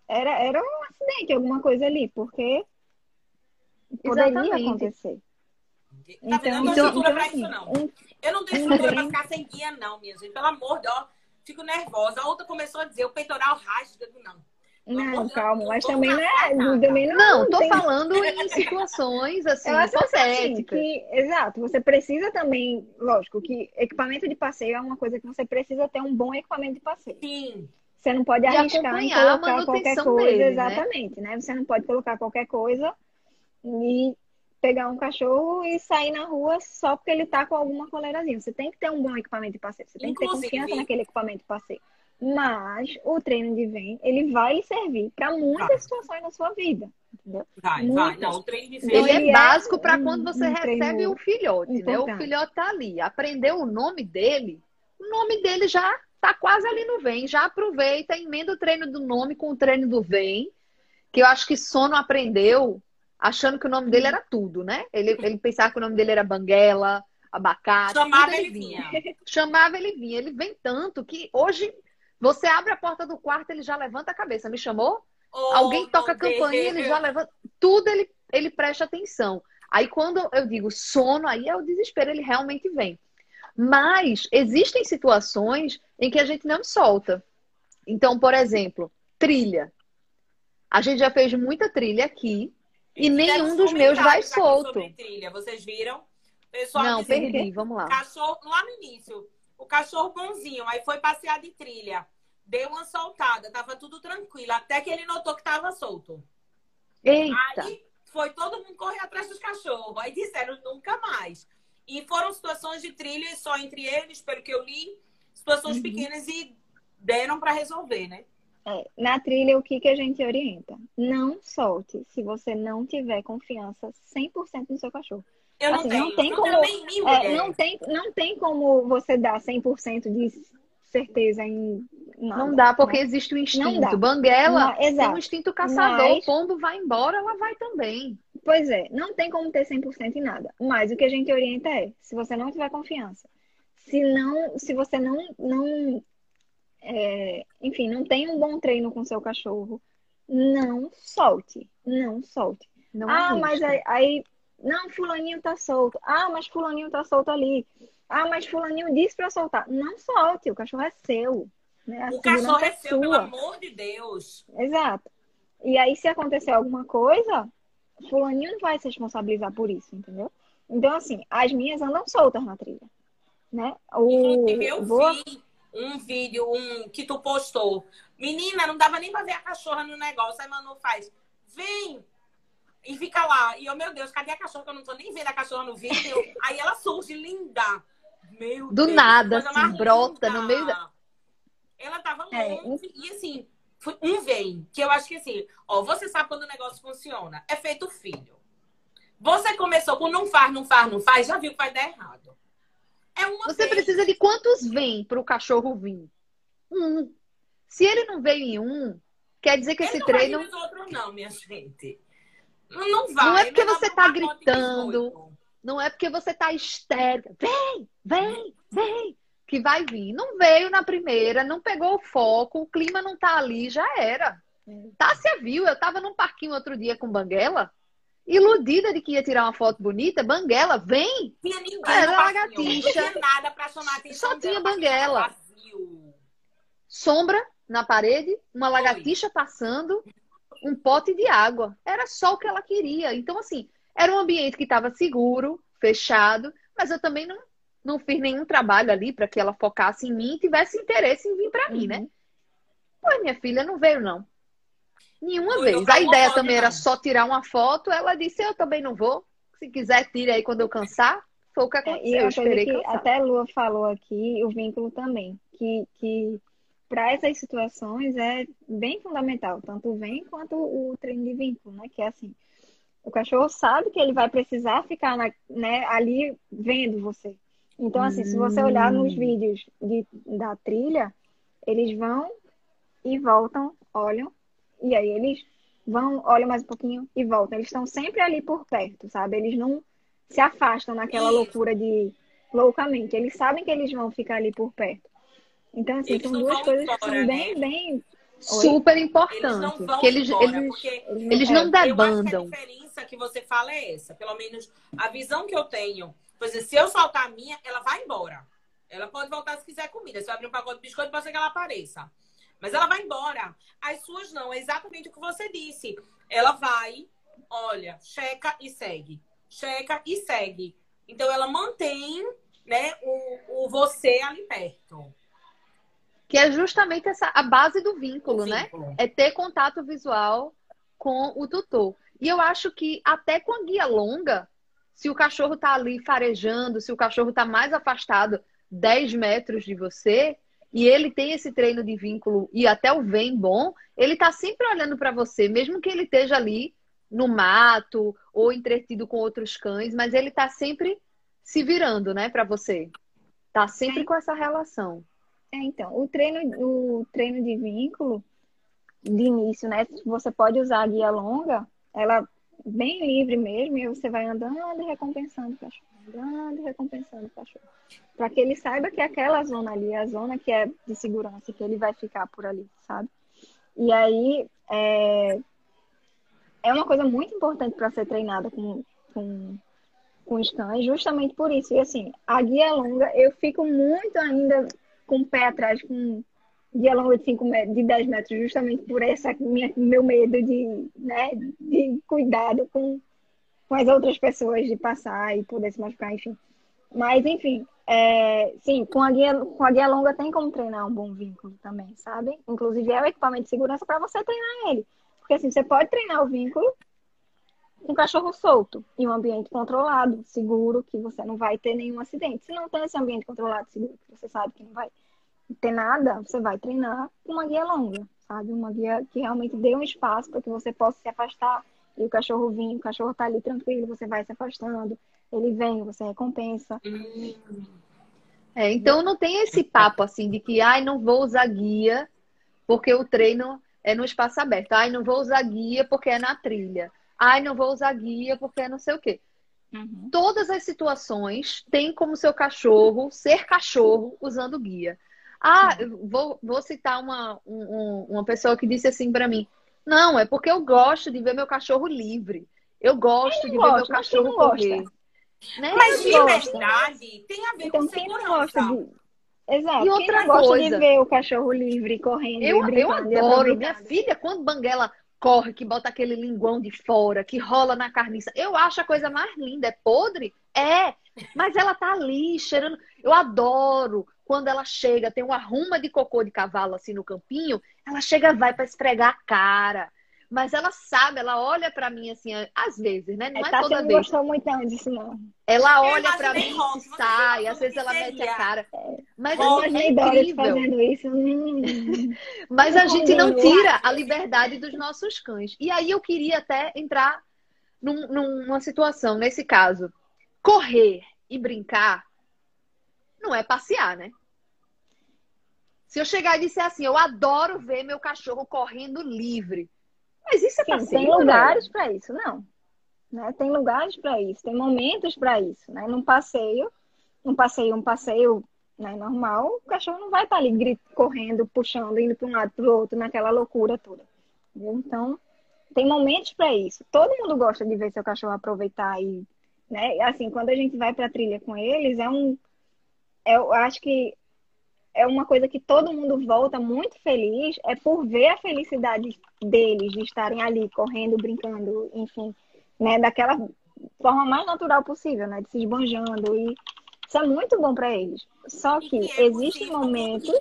era, era um acidente, alguma coisa ali, porque poderia Exatamente. acontecer. Tá vendo? Eu não dou Então- estrutura pra assim, isso, não. um- Eu não dou um estrutura pra treino- ficar sem guia, não, minha gente. Pelo amor de Deus, fico nervosa. A outra começou a dizer, o peitoral rasga. Não. Não, calma, mas também não é. Também não, Não, tô tem- falando em situações assim, Eu acho assim, que, exato, você precisa também, lógico, que equipamento de passeio é uma coisa que você precisa ter um bom equipamento de passeio. Sim. Você não pode arriscar em colocar qualquer coisa, dele, né? exatamente, né? Você não pode colocar qualquer coisa e pegar um cachorro e sair na rua só porque ele tá com alguma coleirazinha. Você tem que ter um bom equipamento de passeio, você tem que ter Inclusive- confiança naquele equipamento de passeio. Mas o treino de vem, ele vai lhe servir para muitas Vai. situações na sua vida, entendeu? Vai, Muitas. vai. Não, o treino de Ele feira. ele é é básico para um- quando você um recebe o filhote, né? O filhote tá ali, aprendeu o nome dele, o nome dele já tá quase ali no vem, já aproveita, emenda o treino do nome com o treino do vem, que eu acho que Sono aprendeu achando que o nome dele era tudo, né? Ele, ele pensava que o nome dele era banguela, abacate, Chamava ele vinha. Chamava ele vinha, ele vem tanto que hoje você abre a porta do quarto, ele já levanta a cabeça, me chamou? Oh, Alguém toca a campainha, ele já levanta. Tudo ele, ele presta atenção. Aí quando eu digo sono, aí é o desespero, ele realmente vem. Mas existem situações em que a gente não solta. Então, por exemplo, trilha. A gente já fez muita trilha aqui e nenhum dos meus vai solto. trilha. Vocês viram? Pessoal Não, dizendo, perdi, vamos lá. Cachorro, lá no início, o cachorro bonzinho, aí foi passear de trilha. Deu uma soltada, tava tudo tranquilo, até que ele notou que tava solto. Eita, Aí foi todo mundo correr atrás dos cachorros. Aí disseram nunca mais. E foram situações de trilha só entre eles, pelo que eu li, situações Uhum. pequenas e deram para resolver, né? É, na trilha, o que, que a gente orienta? Não solte se você não tiver confiança 100% no seu cachorro. Eu não Assim, tenho, não tem não como- É, não, tem, não tem como você dar 100% de certeza em nada. não dá porque né? existe o Não instinto. dá. Banguela Mas- tem um instinto caçador. Mas- O pombo vai embora, ela vai também. Pois é, não tem como ter 100% em nada. Mas o que a gente orienta é, se você não tiver confiança, se não, se você não, não é, enfim, não tem um bom treino com seu cachorro, não solte, não solte. Não Ah, mas arrisca. aí, aí- não, fulaninho tá solto. Ah, mas fulaninho tá solto ali. Ah, mas fulaninho disse pra soltar. Não solte, o cachorro é seu. Né? O cachorro segurança é seu, pelo sua. amor de Deus. Exato. E aí, se acontecer alguma coisa, fulaninho não vai se responsabilizar por isso, entendeu? Então, assim, as minhas andam soltas na trilha, né? O... Inclusive, eu vou- vi um vídeo um, que tu postou. Menina, não dava nem pra ver a cachorra no negócio. Aí Manu faz, vem! E fica lá. E eu, meu Deus, cadê a cachorra? Que eu não tô nem vendo a cachorra no vídeo. Aí ela surge, linda. Meu Do Deus, nada, assim, brota linda. no meio da- Ela tava É, longe. E assim, foi um vem. Que eu acho que assim, ó, você sabe quando o negócio funciona. É feito filho. Você começou com não faz, não faz, não faz, já viu que vai dar errado. É uma Você vez. precisa de quantos vêm para o cachorro vir? Um. Se ele não veio em um, quer dizer que Ele esse não treino. vai nos outros, não, minha gente. Não, não vai. Não é porque você tá de gritando. Não é porque você tá histérica. Vem, vem, vem. Que vai vir. Não veio na primeira, não pegou o foco, o clima não tá ali, já era. Tássia viu, eu tava num parquinho outro dia com Banguela iludida de que ia tirar uma foto bonita, Banguela, vem! Tinha ninguém Era lagartixa. Não tinha nada pra chamar atenção Só tinha banguela. Sombra na parede, uma lagartixa passando, um pote de água. Era só o que ela queria. Então, assim, era um ambiente que estava seguro, fechado, mas eu também não, não fiz nenhum trabalho ali para que ela focasse em mim e tivesse interesse em vir para mim, né? Pois minha filha não veio, não. Nenhuma vez. pra A ideia também era só tirar uma foto. Ela disse: Eu também não vou. Se quiser, tire aí quando eu cansar. Foi o que É, aconteceu. e eu esperei que cansar. até a Lua falou aqui, o vínculo também, que, que para essas situações é bem fundamental, tanto o vem quanto o treino de vínculo, né? Que é assim, o cachorro sabe que ele vai precisar ficar na- né, ali vendo você. Então, assim, se você olhar nos vídeos de- da trilha, eles vão e voltam, olham, e aí eles vão, olham mais um pouquinho e voltam. Eles estão sempre ali por perto, sabe? Eles não se afastam naquela Isso. loucura de loucamente. Eles sabem que eles vão ficar ali por perto. Então, assim, Eles são duas coisas que embora, são bem, né? bem. Super Eles importante. não vão que eles, embora, eles, porque eles é, não eu acho que a debandam. diferença que você fala é essa. Pelo menos a visão que eu tenho. Por exemplo, se eu soltar a minha, ela vai embora. Ela pode voltar se quiser comida. Se eu abrir um pacote de biscoito, pode ser que ela apareça. Mas ela vai embora. As suas não. É exatamente o que você disse. Ela vai, olha, checa e segue. Checa e segue. Então ela mantém né, o, o você ali perto. Que é justamente essa, a base do vínculo, O né? vínculo. É ter contato visual com o tutor. E eu acho que até com a guia longa, se o cachorro tá ali farejando, se o cachorro tá mais afastado 10 metros de você, e ele tem esse treino de vínculo e até o vem bom, ele tá sempre olhando para você, mesmo que ele esteja ali no mato ou entretido com outros cães, mas ele tá sempre se virando, né, para você. Tá sempre com essa relação. É, então, o treino, o treino de vínculo, de início, né? Você pode usar a guia longa, ela bem livre mesmo, e você vai andando e recompensando o cachorro, andando e recompensando o cachorro. Para que ele saiba que aquela zona ali é a zona que é de segurança, que ele vai ficar por ali, sabe? E aí, é, é uma coisa muito importante para ser treinada com, com, com os cães, justamente por isso. E assim, a guia longa, eu fico muito ainda com o pé atrás com guia longa de 5 metros, de 10 metros, justamente por essa minha, meu medo de, né, de cuidado com, com as outras pessoas, de passar e poder se machucar, enfim. Mas, enfim, é, sim, com a, guia, com a guia longa tem como treinar um bom vínculo também, sabe? Inclusive é o equipamento de segurança para você treinar ele. Porque assim, você pode treinar o vínculo o cachorro solto, em um ambiente controlado, seguro, que você não vai ter nenhum acidente. Se não tem esse ambiente controlado, seguro, que você sabe que não vai ter nada, você vai treinar com uma guia longa, sabe? Uma guia que realmente dê um espaço para que você possa se afastar e o cachorro vir, o cachorro tá ali tranquilo, você vai se afastando, ele vem, você recompensa. É, então não tem esse papo assim de que, ai, não vou usar guia porque o treino é no espaço aberto. Ai, não vou usar guia porque é na trilha. Ai, não vou usar guia porque é não sei o quê. Todas as situações têm como seu cachorro ser cachorro usando guia. Ah, eu vou, vou citar uma, um- um- uma pessoa que disse assim pra mim: Não, é porque eu gosto de ver meu cachorro livre. Eu gosto de ver meu gosta? Mas quem cachorro correr. Né? Mas Quem de gosta? verdade tem a ver Então, com quem não segurança. gosta de. Exato. E Quem outra não gosta coisa. de ver o cachorro livre, correndo, Eu, eu e adoro. Minha filha, quando Banguela corre, que bota aquele linguão de fora, que rola na carniça, eu acho a coisa mais linda. É podre? É. Mas ela tá ali, cheirando. Eu adoro quando ela chega, tem uma arruma de cocô de cavalo assim no campinho, ela chega, vai pra esfregar a cara. Mas ela sabe, ela olha pra mim assim, às vezes, né? Não É, é Tati toda não vez. gostou muito não disso, não. Ela Eu olha pra imaginei mim e sai, às vezes ela mete a cara. Mas Rock, é incrível. fazendo isso. Hum. Mas a gente não tira a liberdade dos nossos cães. E aí eu queria até entrar num- numa situação, nesse caso, correr e brincar não é passear, né? Se eu chegar e disser assim, eu adoro ver meu cachorro correndo livre. Mas isso é passeio, tem né? lugares para isso, não. Né? Tem lugares para isso, tem momentos para isso, né? Num passeio, um passeio, um passeio né, normal, o cachorro não vai estar ali grit- correndo, puxando, indo para um lado para o outro, naquela loucura toda. entendeu? Então, tem momentos para isso. Todo mundo gosta de ver seu cachorro aproveitar e, né? Assim, quando a gente vai para trilha com eles, é um é, eu acho que é uma coisa que todo mundo volta muito feliz, é por ver a felicidade deles de estarem ali correndo, brincando, enfim, né, daquela forma mais natural possível, né, de se esbanjando e isso é muito bom para eles. Só que é existem momentos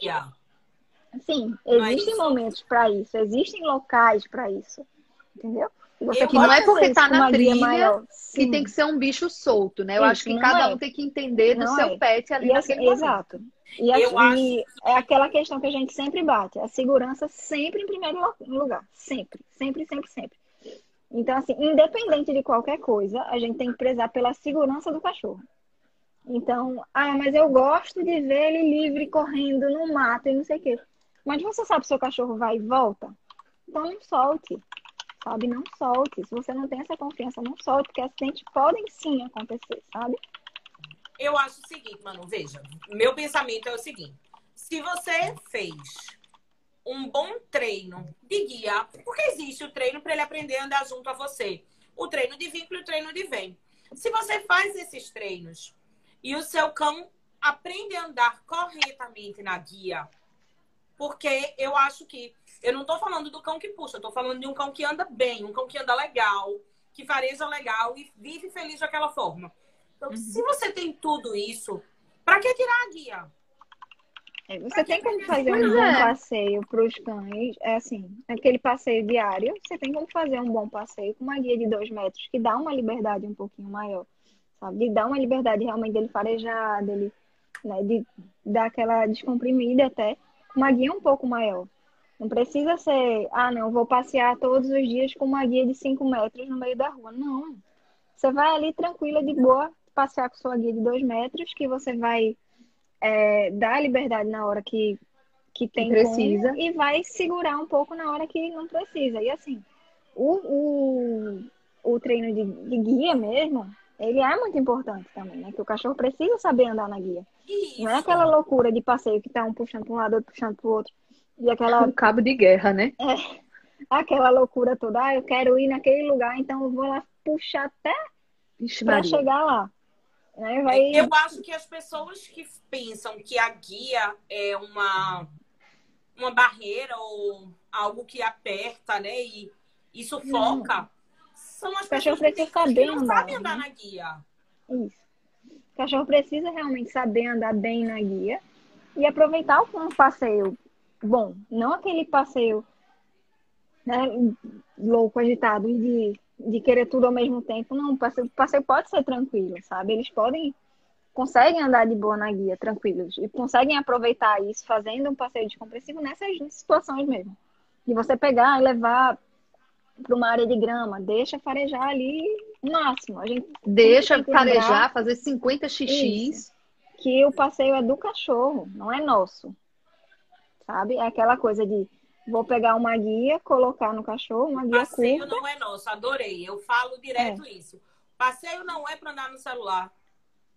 Sim, é existem momentos para isso, existem locais para isso. Entendeu? Você que não é porque está na trilha maior. que tem que ser um bicho solto, né? Eu Isso, acho que cada é. um tem que entender do não seu é. pet ali e naquele assim, Exato. E, aqui, acho... é aquela questão que a gente sempre bate, a segurança sempre em primeiro lugar, sempre, sempre, sempre, sempre. Então, assim, independente de qualquer coisa, a gente tem que prezar pela segurança do cachorro. Então, ah, mas eu gosto de ver ele livre correndo no mato e não sei o quê. Mas você sabe se seu cachorro vai e volta? Então não solte sabe? Não solte. Se você não tem essa confiança, não solte, porque acidentes podem sim acontecer, sabe? Eu acho o seguinte, mano, veja, meu pensamento é o seguinte: se você fez um bom treino de guia, porque existe o treino para ele aprender a andar junto a você, o treino de vínculo e o treino de vem. Se você faz esses treinos e o seu cão aprende a andar corretamente na guia, porque eu acho que eu não tô falando do cão que puxa, eu tô falando de um cão que anda bem, um cão que anda legal, que fareja legal e vive feliz daquela forma. Então, uhum. se você tem tudo isso, para que tirar a guia? É, você tem como fazer um bom é. passeio para os cães, é assim, aquele passeio diário, você tem como fazer um bom passeio com uma guia de dois metros, que dá uma liberdade um pouquinho maior, sabe? De dar uma liberdade realmente dele farejar, dele, né, de dar aquela descomprimida até, uma guia um pouco maior. Não precisa ser, ah, não, vou passear todos os dias com uma guia de 5 metros no meio da rua. Não. Você vai ali tranquila, de boa, passear com sua guia de 2 metros, que você vai é, dar liberdade na hora que, que tem que precisa como, e vai segurar um pouco na hora que não precisa. E assim, o, o, o treino de, de guia mesmo, ele é muito importante também, né? Que o cachorro precisa saber andar na guia. Isso. Não é aquela loucura de passeio que tá um puxando para um lado, outro puxando para o outro. E aquela. Um cabo de guerra, né? É. Aquela loucura toda. Ah, eu quero ir naquele lugar, então eu vou lá puxar até para chegar lá. Né? Vai... Eu acho que as pessoas que pensam que a guia é uma, uma barreira ou algo que aperta, né? E, e sufoca, hum. são as pessoas que, que não sabem andar né? na guia. Isso. O cachorro precisa realmente saber andar bem na guia e aproveitar o passeio bom, não aquele passeio né, louco, agitado de, de querer tudo ao mesmo tempo. Não, o passeio, passeio pode ser tranquilo, sabe? Eles podem, conseguem andar de boa na guia, tranquilos, e conseguem aproveitar isso fazendo um passeio descompressivo nessas situações mesmo. De você pegar e levar para uma área de grama, deixa farejar ali o máximo. A gente deixa farejar, fazer 50 xixis. Isso, que o passeio é do cachorro, não é nosso sabe? É aquela coisa de vou pegar uma guia, colocar no cachorro, uma guia Passeio curta. não é nosso, adorei. Eu falo direto é. isso. Passeio não é para andar no celular.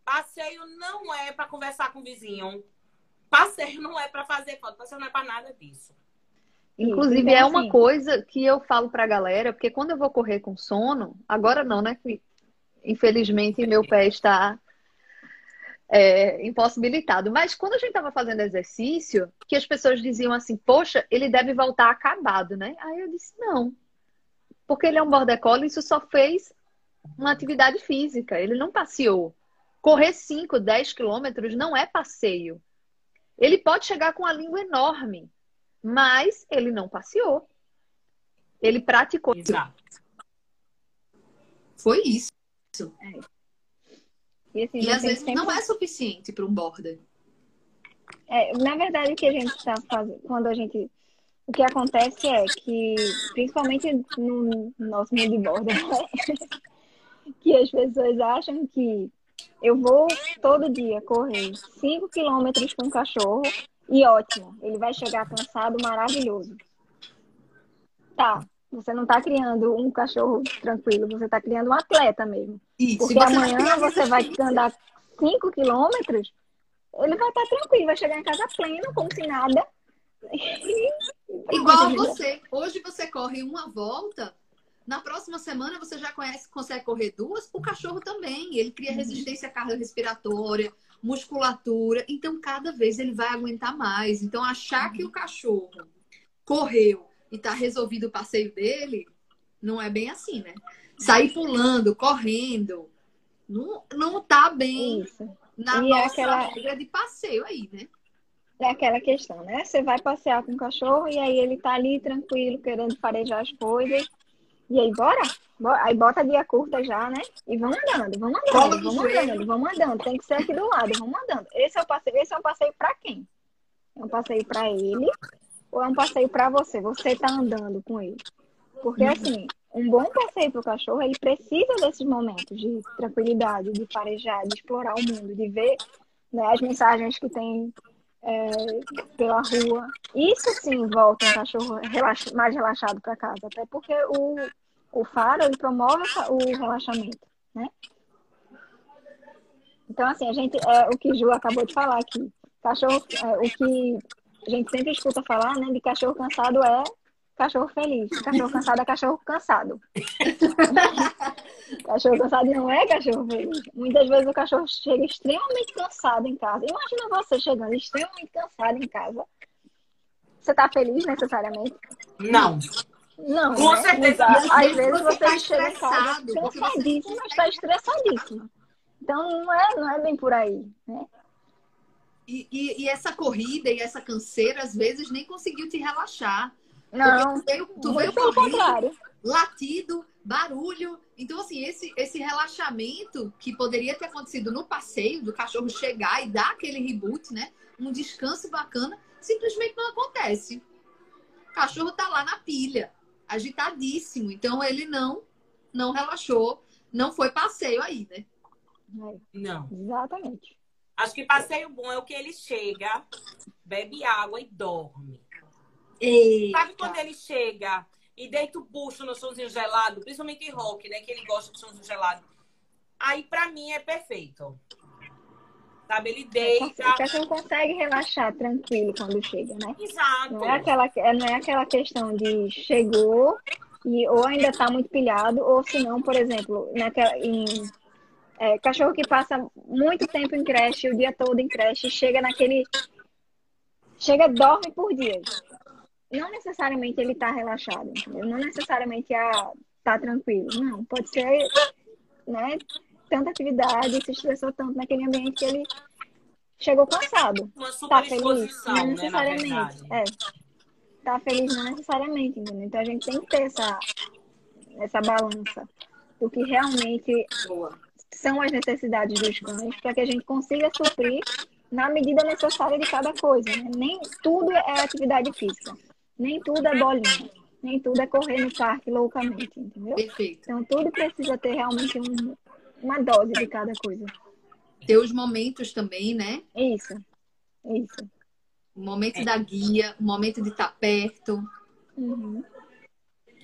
Passeio não é para conversar com o vizinho. Passeio não é para fazer foto. Passeio não é para nada disso. Inclusive, então, é uma assim, coisa que eu falo pra galera, porque quando eu vou correr com sono, agora não, né? Infelizmente, meu pé está é, impossibilitado. Mas quando a gente estava fazendo exercício, que as pessoas diziam assim, poxa, ele deve voltar acabado, né? Aí eu disse, não. Porque ele é um border collie, isso só fez uma atividade física, ele não passeou. Correr 5, 10 quilômetros não é passeio. Ele pode chegar com a língua enorme, mas ele não passeou. Ele praticou. Exato. Foi isso. É. E, assim, e às vezes sempre... não é suficiente para um border. É, na verdade, o que a gente está fazendo, quando a gente. O que acontece é que, principalmente no nosso mundo de border, que as pessoas acham que eu vou todo dia correr 5 quilômetros com o cachorro e ótimo, ele vai chegar cansado, maravilhoso. Tá, você não está criando um cachorro tranquilo, você está criando um atleta mesmo. Isso. Porque amanhã você vai andar 5 quilômetros, ele vai estar tá tranquilo, vai chegar em casa pleno, como se nada. Igual você. Hoje você corre uma volta, Na próxima semana você já conhece, consegue correr duas. O cachorro também. Ele cria uhum. resistência cardiorrespiratória, musculatura. Então, cada vez ele vai aguentar mais. Então, achar que o cachorro correu e tá resolvido o passeio dele, não é bem assim, né? Sair pulando, correndo, não, não tá bem Isso. na e é nossa aquela... regra de passeio aí, né? É aquela questão, né? Você vai passear com o cachorro e aí ele tá ali tranquilo, querendo farejar as coisas. E aí, bora? Aí bota a guia curta já, né? E vamos andando, vamos andando, vamos andando, vamos andando. Tem que ser aqui do lado, vamos andando. Esse é o passeio, esse é um passeio para quem? É um passeio para ele ou é um passeio para você? Você tá andando com ele. Porque assim, um bom passeio para o cachorro, ele precisa desses momentos de tranquilidade, de farejar, de explorar o mundo, de ver né, as mensagens que tem é, pela rua. Isso sim volta um cachorro mais relaxado para casa, até porque o, o faro ele promove o relaxamento, né? Então, assim, a gente, é o que Ju acabou de falar aqui. Cachorro, é, o que a gente sempre escuta falar, né, de cachorro cansado é cachorro feliz. Cachorro cansado é cachorro cansado. cachorro cansado não é cachorro feliz. Muitas vezes o cachorro chega extremamente cansado em casa. Imagina você chegando extremamente cansado em casa. Você tá feliz necessariamente? Não. Não, Com né? certeza. Às, às vezes você, você chega em casa cansadíssimo, mas está estressadíssimo. Então não é, não é bem por aí, né? E, e, e, essa corrida e essa canseira, às vezes, nem conseguiu te relaxar. Não, tu veio, tu veio pelo contrário. Latido, barulho. Então, assim, esse, esse relaxamento que poderia ter acontecido no passeio, do cachorro chegar e dar aquele reboot, né? Um descanso bacana, simplesmente não acontece. O cachorro tá lá na pilha, agitadíssimo. Então, ele não, não relaxou. Não foi passeio aí, né? Não. Exatamente. Acho que passeio bom é o que ele chega, bebe água e dorme. Eita. Sabe quando ele chega e deita o bucho no chãozinho gelado, principalmente em rock, né? Que ele gosta de chãozinho gelado. Aí, pra mim, é perfeito. Sabe, ele deita. O cachorro consegue relaxar tranquilo quando chega, né? Exato. Não é aquela, não é aquela questão de chegou e ou ainda tá muito pilhado, ou se não, por exemplo, naquela, em, é, cachorro que passa muito tempo em creche, o dia todo em creche, chega naquele. Chega, dorme por dias não necessariamente ele está relaxado, entendeu? Não necessariamente ah, tá tranquilo. Não, pode ser, né? Tanta atividade, se estressou tanto naquele ambiente que ele chegou cansado. Tá feliz, não né, necessariamente. é. Tá feliz não necessariamente, entendeu? Então a gente tem que ter essa, essa balança do que realmente Boa. São as necessidades dos cães para que a gente consiga suprir na medida necessária de cada coisa. Né? Nem tudo é atividade física. Nem tudo é bolinha. Nem tudo é correr no parque loucamente, entendeu? Perfeito. Então tudo precisa ter realmente um, uma dose de cada coisa. Ter os momentos também, né? Isso. Isso. O momento é. da guia, o momento de estar perto. Uhum.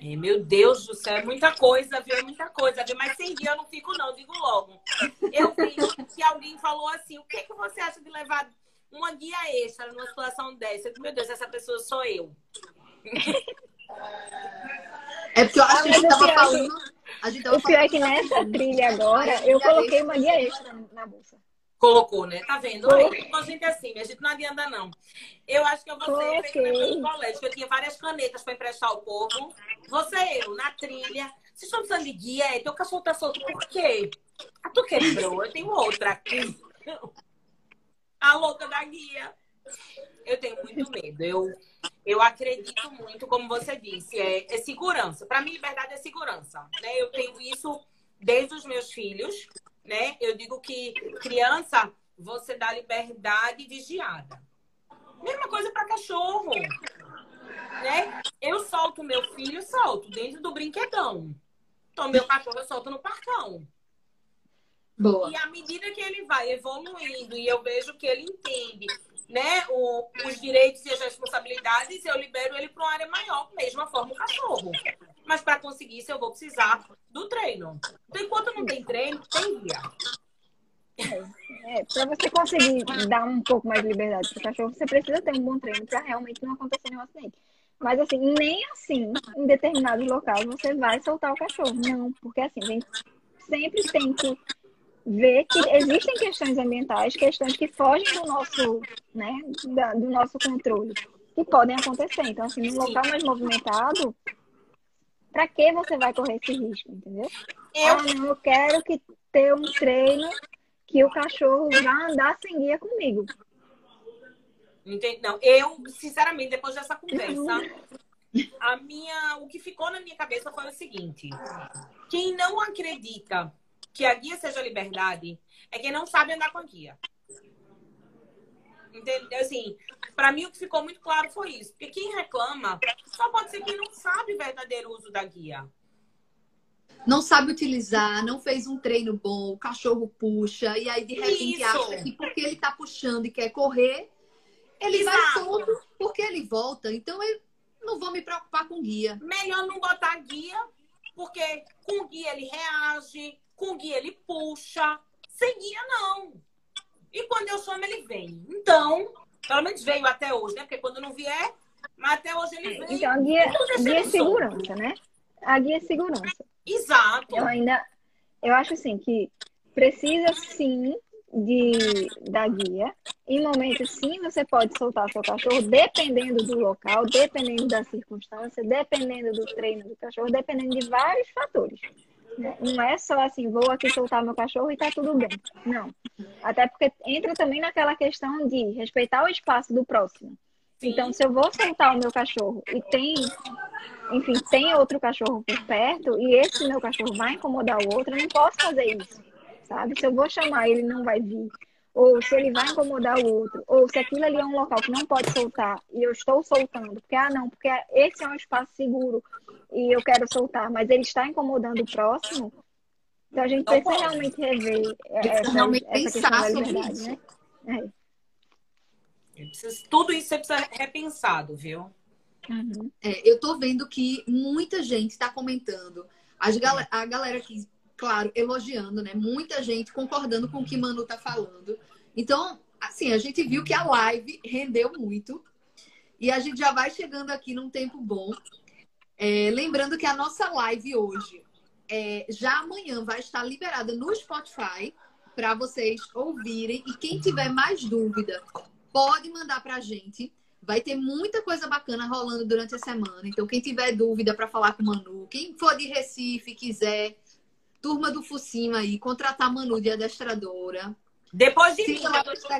É, meu Deus do céu, é muita coisa, viu? É muita coisa, viu? Mas sem guia eu não fico, não, digo logo. Eu vi que alguém falou assim: o que, que você acha de levar uma guia extra numa situação dessa. Eu, meu Deus, essa pessoa sou eu. É porque eu acho ah, que a gente tava falando. A gente tava o pior é que nessa trilha agora, eu coloquei uma guia extra na bolsa. Colocou, né? Tá vendo? A gente é assim, a gente não adianta, não. Eu acho que eu vou ser colégio, eu tinha várias canetas para emprestar ao povo. Você, eu, na trilha. Vocês estão precisando de guia? É, teu cachorro tá solto por quê? Ah, tu quebrou, eu tenho outra aqui a louca da guia. Eu tenho muito medo. Eu, eu acredito muito, como você disse, é, é segurança. Para mim, liberdade é segurança. Né? Eu tenho isso desde os meus filhos. Né? Eu digo que criança, você dá liberdade vigiada. Mesma coisa para cachorro. Né? Eu solto meu filho, solto dentro do brinquedão. Então, meu cachorro eu solto no parcão. Boa. E à medida que ele vai evoluindo e eu vejo que ele entende né, o, os direitos e as responsabilidades, eu libero ele para uma área maior, mesma forma o cachorro. Mas para conseguir isso, eu vou precisar do treino. Então, enquanto não tem treino, tem guia. É, é para você conseguir dar um pouco mais de liberdade para o cachorro, você precisa ter um bom treino para realmente não acontecer nenhum acidente. Mas assim, nem assim, em determinados locais, você vai soltar o cachorro. Não, porque assim, a gente sempre tem que ver que existem questões ambientais, questões que fogem do nosso, né, do nosso controle, que podem acontecer. Então, assim, num local mais movimentado, para que você vai correr esse risco, entendeu? Eu... Ah, não, eu quero que ter um treino que o cachorro vá andar sem guia comigo. Entendi. Não, eu, sinceramente, depois dessa conversa, a minha, o que ficou na minha cabeça foi o seguinte: quem não acredita que a guia seja liberdade é quem não sabe andar com a guia. Entendeu? Assim, para mim o que ficou muito claro foi isso. Porque quem reclama só pode ser quem não sabe o verdadeiro uso da guia. Não sabe utilizar, não fez um treino bom, o cachorro puxa, e aí de repente isso. acha que porque ele tá puxando e quer correr, ele Exato. vai solto porque ele volta. Então eu não vou me preocupar com guia. Melhor não botar guia, porque com guia ele reage, com guia ele puxa, sem guia não. E quando eu chamo, ele vem. Então, pelo menos veio até hoje, né? Porque quando não vier, mas até hoje ele vem. Então, a guia, guia é segurança, né? A guia é segurança. Exato. Eu ainda, eu acho assim que precisa sim de, da guia. Em momentos sim, você pode soltar seu cachorro, dependendo do local, dependendo da circunstância, dependendo do treino do cachorro, dependendo de vários fatores. Não é só assim, vou aqui soltar meu cachorro e tá tudo bem. Não. Até porque entra também naquela questão de respeitar o espaço do próximo. Sim. Então, se eu vou soltar o meu cachorro e tem, enfim, tem outro cachorro por perto e esse meu cachorro vai incomodar o outro, eu não posso fazer isso sabe? Se eu vou chamar ele não vai vir, ou se ele vai incomodar o outro, ou se aquilo ali é um local que não pode soltar e eu estou soltando, porque ah não, porque esse é um espaço seguro e eu quero soltar, mas ele está incomodando o próximo, então a gente não precisa pode. realmente rever essa, realmente essa questão da liberdade, né? É. Tudo isso você precisa repensado, viu? Uhum. É, eu tô vendo que muita gente está comentando. As gal a galera que claro, elogiando, né? Muita gente concordando com o que Manu tá falando. Então, assim, a gente viu que a live rendeu muito. E a gente já vai chegando aqui num tempo bom. É, lembrando que a nossa live hoje, é, já amanhã, vai estar liberada no Spotify para vocês ouvirem. E quem tiver mais dúvida, pode mandar para a gente. Vai ter muita coisa bacana rolando durante a semana. Então, quem tiver dúvida para falar com o Manu, quem for de Recife, quiser turma do Fucima aí, contratar Manu de adestradora. Depois de Siga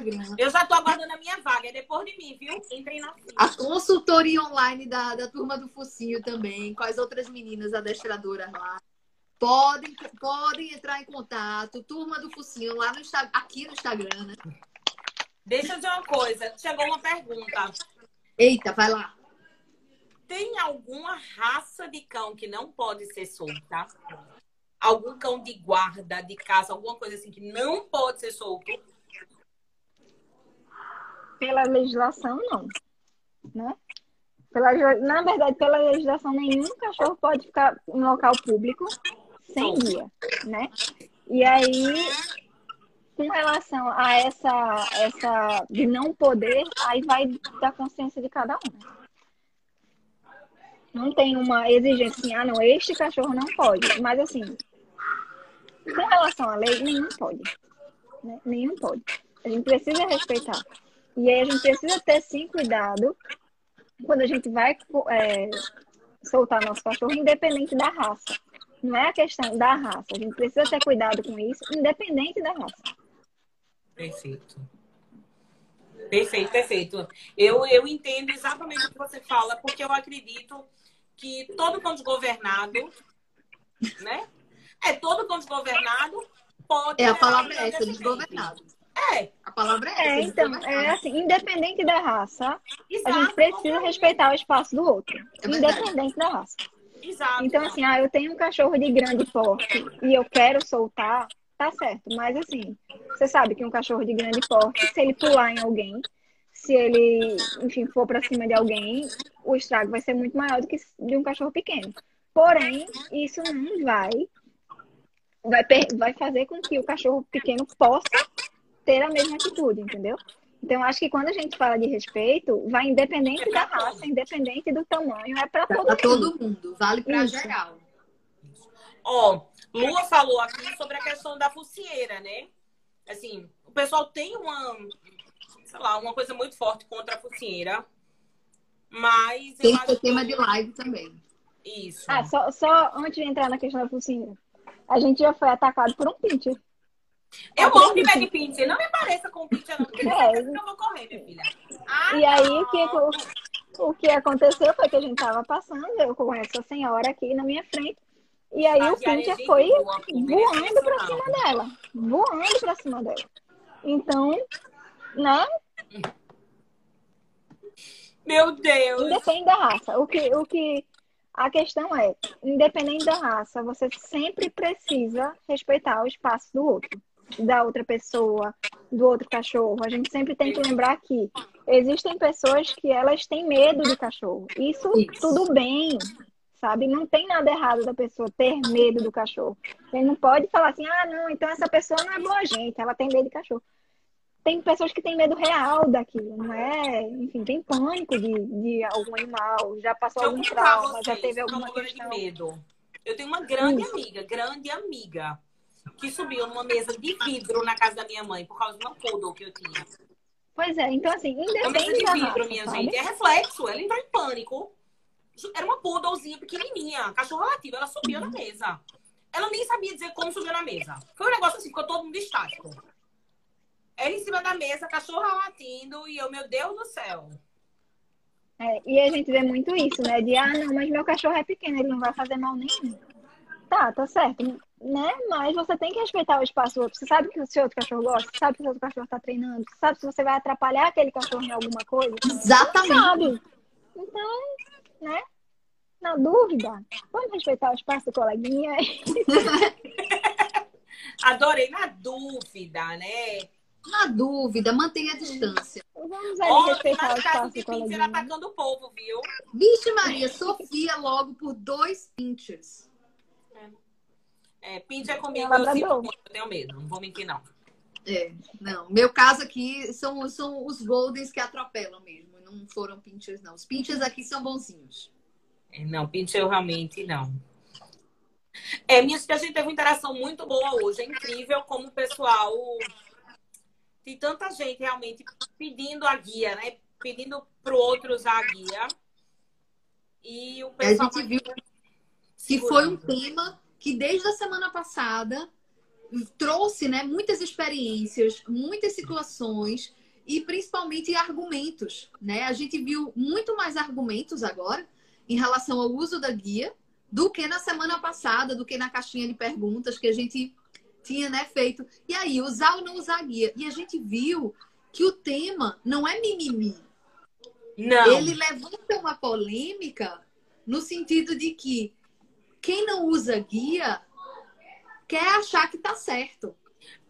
mim. Eu já tô aguardando a minha vaga, é depois de mim, viu? Entrem na fila. A consultoria online da, da turma do Focinho também, com as outras meninas adestradoras lá. Podem, podem entrar em contato, turma do Focinho, lá no aqui no Instagram, né? Deixa eu dizer uma coisa. Chegou uma pergunta. Eita, vai lá. Tem alguma raça de cão que não pode ser solta? Algum cão de guarda, de caça, alguma coisa assim que não pode ser solto? Pela legislação, não. Né? Pela, na verdade, pela legislação, nenhum cachorro pode ficar em local público sem guia, né? E aí, com relação a essa, essa de não poder, aí vai da consciência de cada um. Né? Não tem uma exigência assim, ah, não, este cachorro não pode. Mas assim, com relação à lei, nenhum pode. Né? Nenhum pode. A gente precisa respeitar. E aí a gente precisa ter sim cuidado quando a gente vai é, soltar nosso cachorro, independente da raça. Não é a questão da raça. A gente precisa ter cuidado com isso, independente da raça. Perfeito. Perfeito, perfeito. Eu, eu entendo exatamente o que você fala, porque eu acredito que todo cão desgovernado, né? É todo cão desgovernado pode. É a palavra é essa, desgovernado. É. A palavra é, é essa. então, é assim, independente da raça, Exato, a gente precisa respeitar o espaço do outro. É independente da raça. Exato. Então, assim, ah, eu tenho um cachorro de grande porte e eu quero soltar, tá certo. Mas assim, você sabe que um cachorro de grande porte, se ele pular em alguém, se ele, enfim, for para cima de alguém, o estrago vai ser muito maior do que de um cachorro pequeno. Porém, isso não vai vai, vai fazer com que o cachorro pequeno possa ter a mesma atitude, entendeu? Então, acho que quando a gente fala de respeito, vai independente É da raça, todos. independente do tamanho, é para todo Para mundo. todo mundo, vale para geral. Ó, Lua falou aqui sobre a questão da focinheira, né? Assim, o pessoal tem uma, sei lá, uma coisa muito forte contra a focinheira. Mas Tem esse tema que de live também. isso. Ah, só, só antes de entrar na questão da focinheira. A gente já foi atacado por um pincher. Eu amo de bag pincher. Não me pareça com pincher, não. Porque É. eu vou correr, minha filha. Ah, E aí, o que, o, que aconteceu foi que a gente tava passando, eu com essa senhora aqui na minha frente, e aí o pincher foi voa, voando pra cima dela. Voando pra cima dela. Então, né? Meu Deus. Independente da raça. O que, o que a questão é, independente da raça, você sempre precisa respeitar o espaço do outro, da outra pessoa, do outro cachorro. A gente sempre tem que lembrar que existem pessoas que elas têm medo do cachorro. Isso, Isso. tudo bem, sabe? Não tem nada errado da pessoa ter medo do cachorro. Você não pode falar assim, ah, não, então essa pessoa não é boa gente, ela tem medo de cachorro tem pessoas que têm medo real daquilo, não é? Enfim, tem pânico de, de algum animal, já passou algum trauma, já teve alguma questão. de medo. Eu tenho uma grande Isso. amiga, grande amiga, que subiu numa mesa de vidro na casa da minha mãe por causa de uma poodle que eu tinha. Pois é, então assim, Uma mesa independente de vidro, raça, minha sabe? gente. É reflexo. Ela entrou em pânico. Era uma poodlezinha pequenininha, cachorro relativo. Ela subiu na mesa. Ela nem sabia dizer como subiu na mesa. Foi um negócio assim, ficou todo mundo estático. Ela em cima da mesa, cachorro latindo, e eu, meu Deus do céu. É, e a gente vê muito isso, né? De, ah, não, mas meu cachorro é pequeno, ele não vai fazer mal nenhum. Tá, tá certo, né? Mas você tem que respeitar o espaço do outro. Você sabe que o seu outro cachorro gosta, você sabe que o seu outro cachorro tá treinando, você sabe se você vai atrapalhar aquele cachorro em alguma coisa. Exatamente. Sabe? Então, né? Na dúvida, vamos respeitar o espaço do coleguinha. Adorei na dúvida, né? Na dúvida, mantenha a distância. Vamos ali Olha, respeitar o espaço de pincher coleguinha. atacando o povo, viu? Vixe Maria, Sofia logo por dois pinchers. É, pincher comigo, Ela eu eu tenho medo. Não vou mentir, não. É, não. Meu caso aqui são, são os Goldens que atropelam mesmo. Não foram pinchers, não. Os pinchers aqui são bonzinhos. É, Não, pincher eu realmente não. É, minha a gente teve uma interação muito boa hoje. É incrível como o pessoal. Tem tanta gente realmente pedindo a guia, né? Pedindo pro outro usar a guia. E o A pessoal. gente viu que foi um tema que desde a semana passada trouxe né, muitas experiências, muitas situações e principalmente argumentos. Né? A gente viu muito mais argumentos agora em relação ao uso da guia do que na semana passada, do que na caixinha de perguntas que a gente tinha né, feito. E aí, usar ou não usar guia? E a gente viu que o tema não é mimimi. Não. Ele levanta uma polêmica no sentido de que quem não usa guia quer achar que tá certo.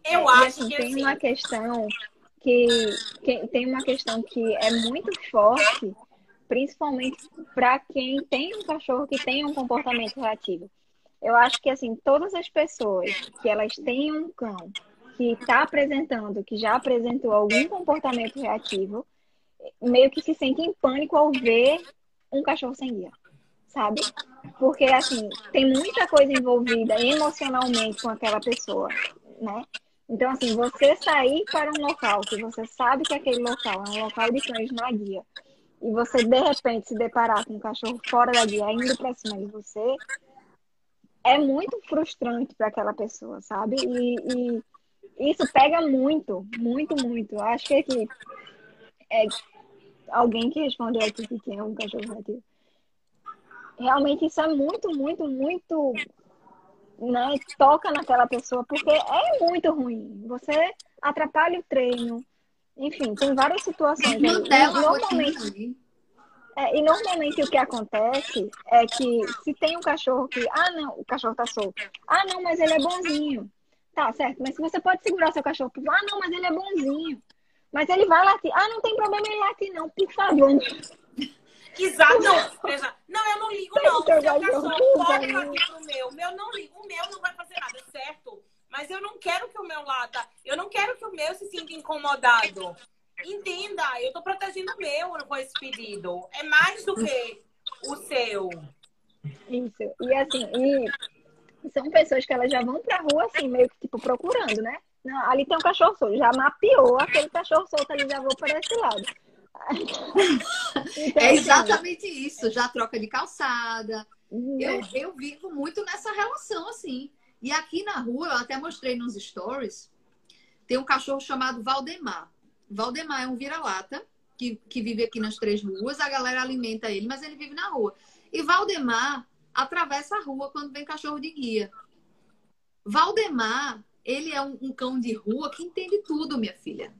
Eu E, acho assim, que tem assim. uma questão que, que tem uma questão que é muito forte, principalmente para quem tem um cachorro que tem um comportamento reativo. Eu acho que assim, todas as pessoas que elas têm um cão que está apresentando, que já apresentou algum comportamento reativo, meio que se sentem em pânico ao ver um cachorro sem guia, sabe? Porque assim, tem muita coisa envolvida emocionalmente com aquela pessoa, né? Então, assim, você sair para um local que você sabe que aquele local é um local de cães na guia, e você de repente se deparar com um cachorro fora da guia, indo para cima de você, é muito frustrante para aquela pessoa, sabe? E, e isso pega muito, muito, muito. Acho que aqui é alguém que respondeu aqui que tinha um cachorro relativo. Realmente isso é muito, muito, muito né, toca naquela pessoa, porque é muito ruim. Você atrapalha o treino. Enfim, tem várias situações. Mantela a normalmente. É, e normalmente o que acontece é que se tem um cachorro que, ah, não, o cachorro tá solto. Ah, não, mas ele é bonzinho. Tá, certo, mas se você pode segurar seu cachorro, ah, não, mas ele é bonzinho. Mas ele vai latir. Ah, não tem problema ele latir, não, por favor. Exato, não. Não, eu não ligo, não. O seu cachorro pode latir pro meu. O meu não liga. O meu não vai fazer nada, certo? Mas eu não quero que o meu lata. Eu não quero que o meu se sinta incomodado. Entenda, eu tô protegendo o meu com esse pedido. É mais do que o seu. Isso. E assim, e são pessoas que elas já vão pra rua assim, meio que tipo procurando, né? Não, ali tem um cachorro solto, já mapeou aquele cachorro solto ali, já vou para esse lado. então, é exatamente assim, isso, já troca de calçada. Eu, eu vivo muito nessa relação, assim. E aqui na rua, eu até mostrei nos stories, tem um cachorro chamado Valdemar. Valdemar é um vira-lata que, que vive aqui nas três ruas, a galera alimenta ele, mas ele vive na rua. E Valdemar atravessa a rua quando vem cachorro de guia. Valdemar ele é um, um cão de rua que entende tudo, minha filha.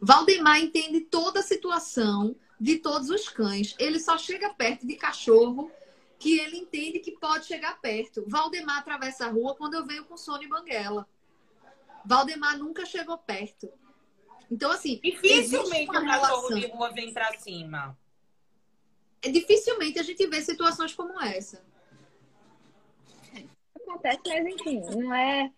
Valdemar entende toda a situação de todos os cães. Ele só chega perto de cachorro que ele entende que pode chegar perto. Valdemar atravessa a rua quando eu venho com sono e banguela. Valdemar nunca chegou perto. Então, assim. Dificilmente um cachorro de rua vem pra cima. É, dificilmente a gente vê situações como essa. Acontece, mas enfim, não é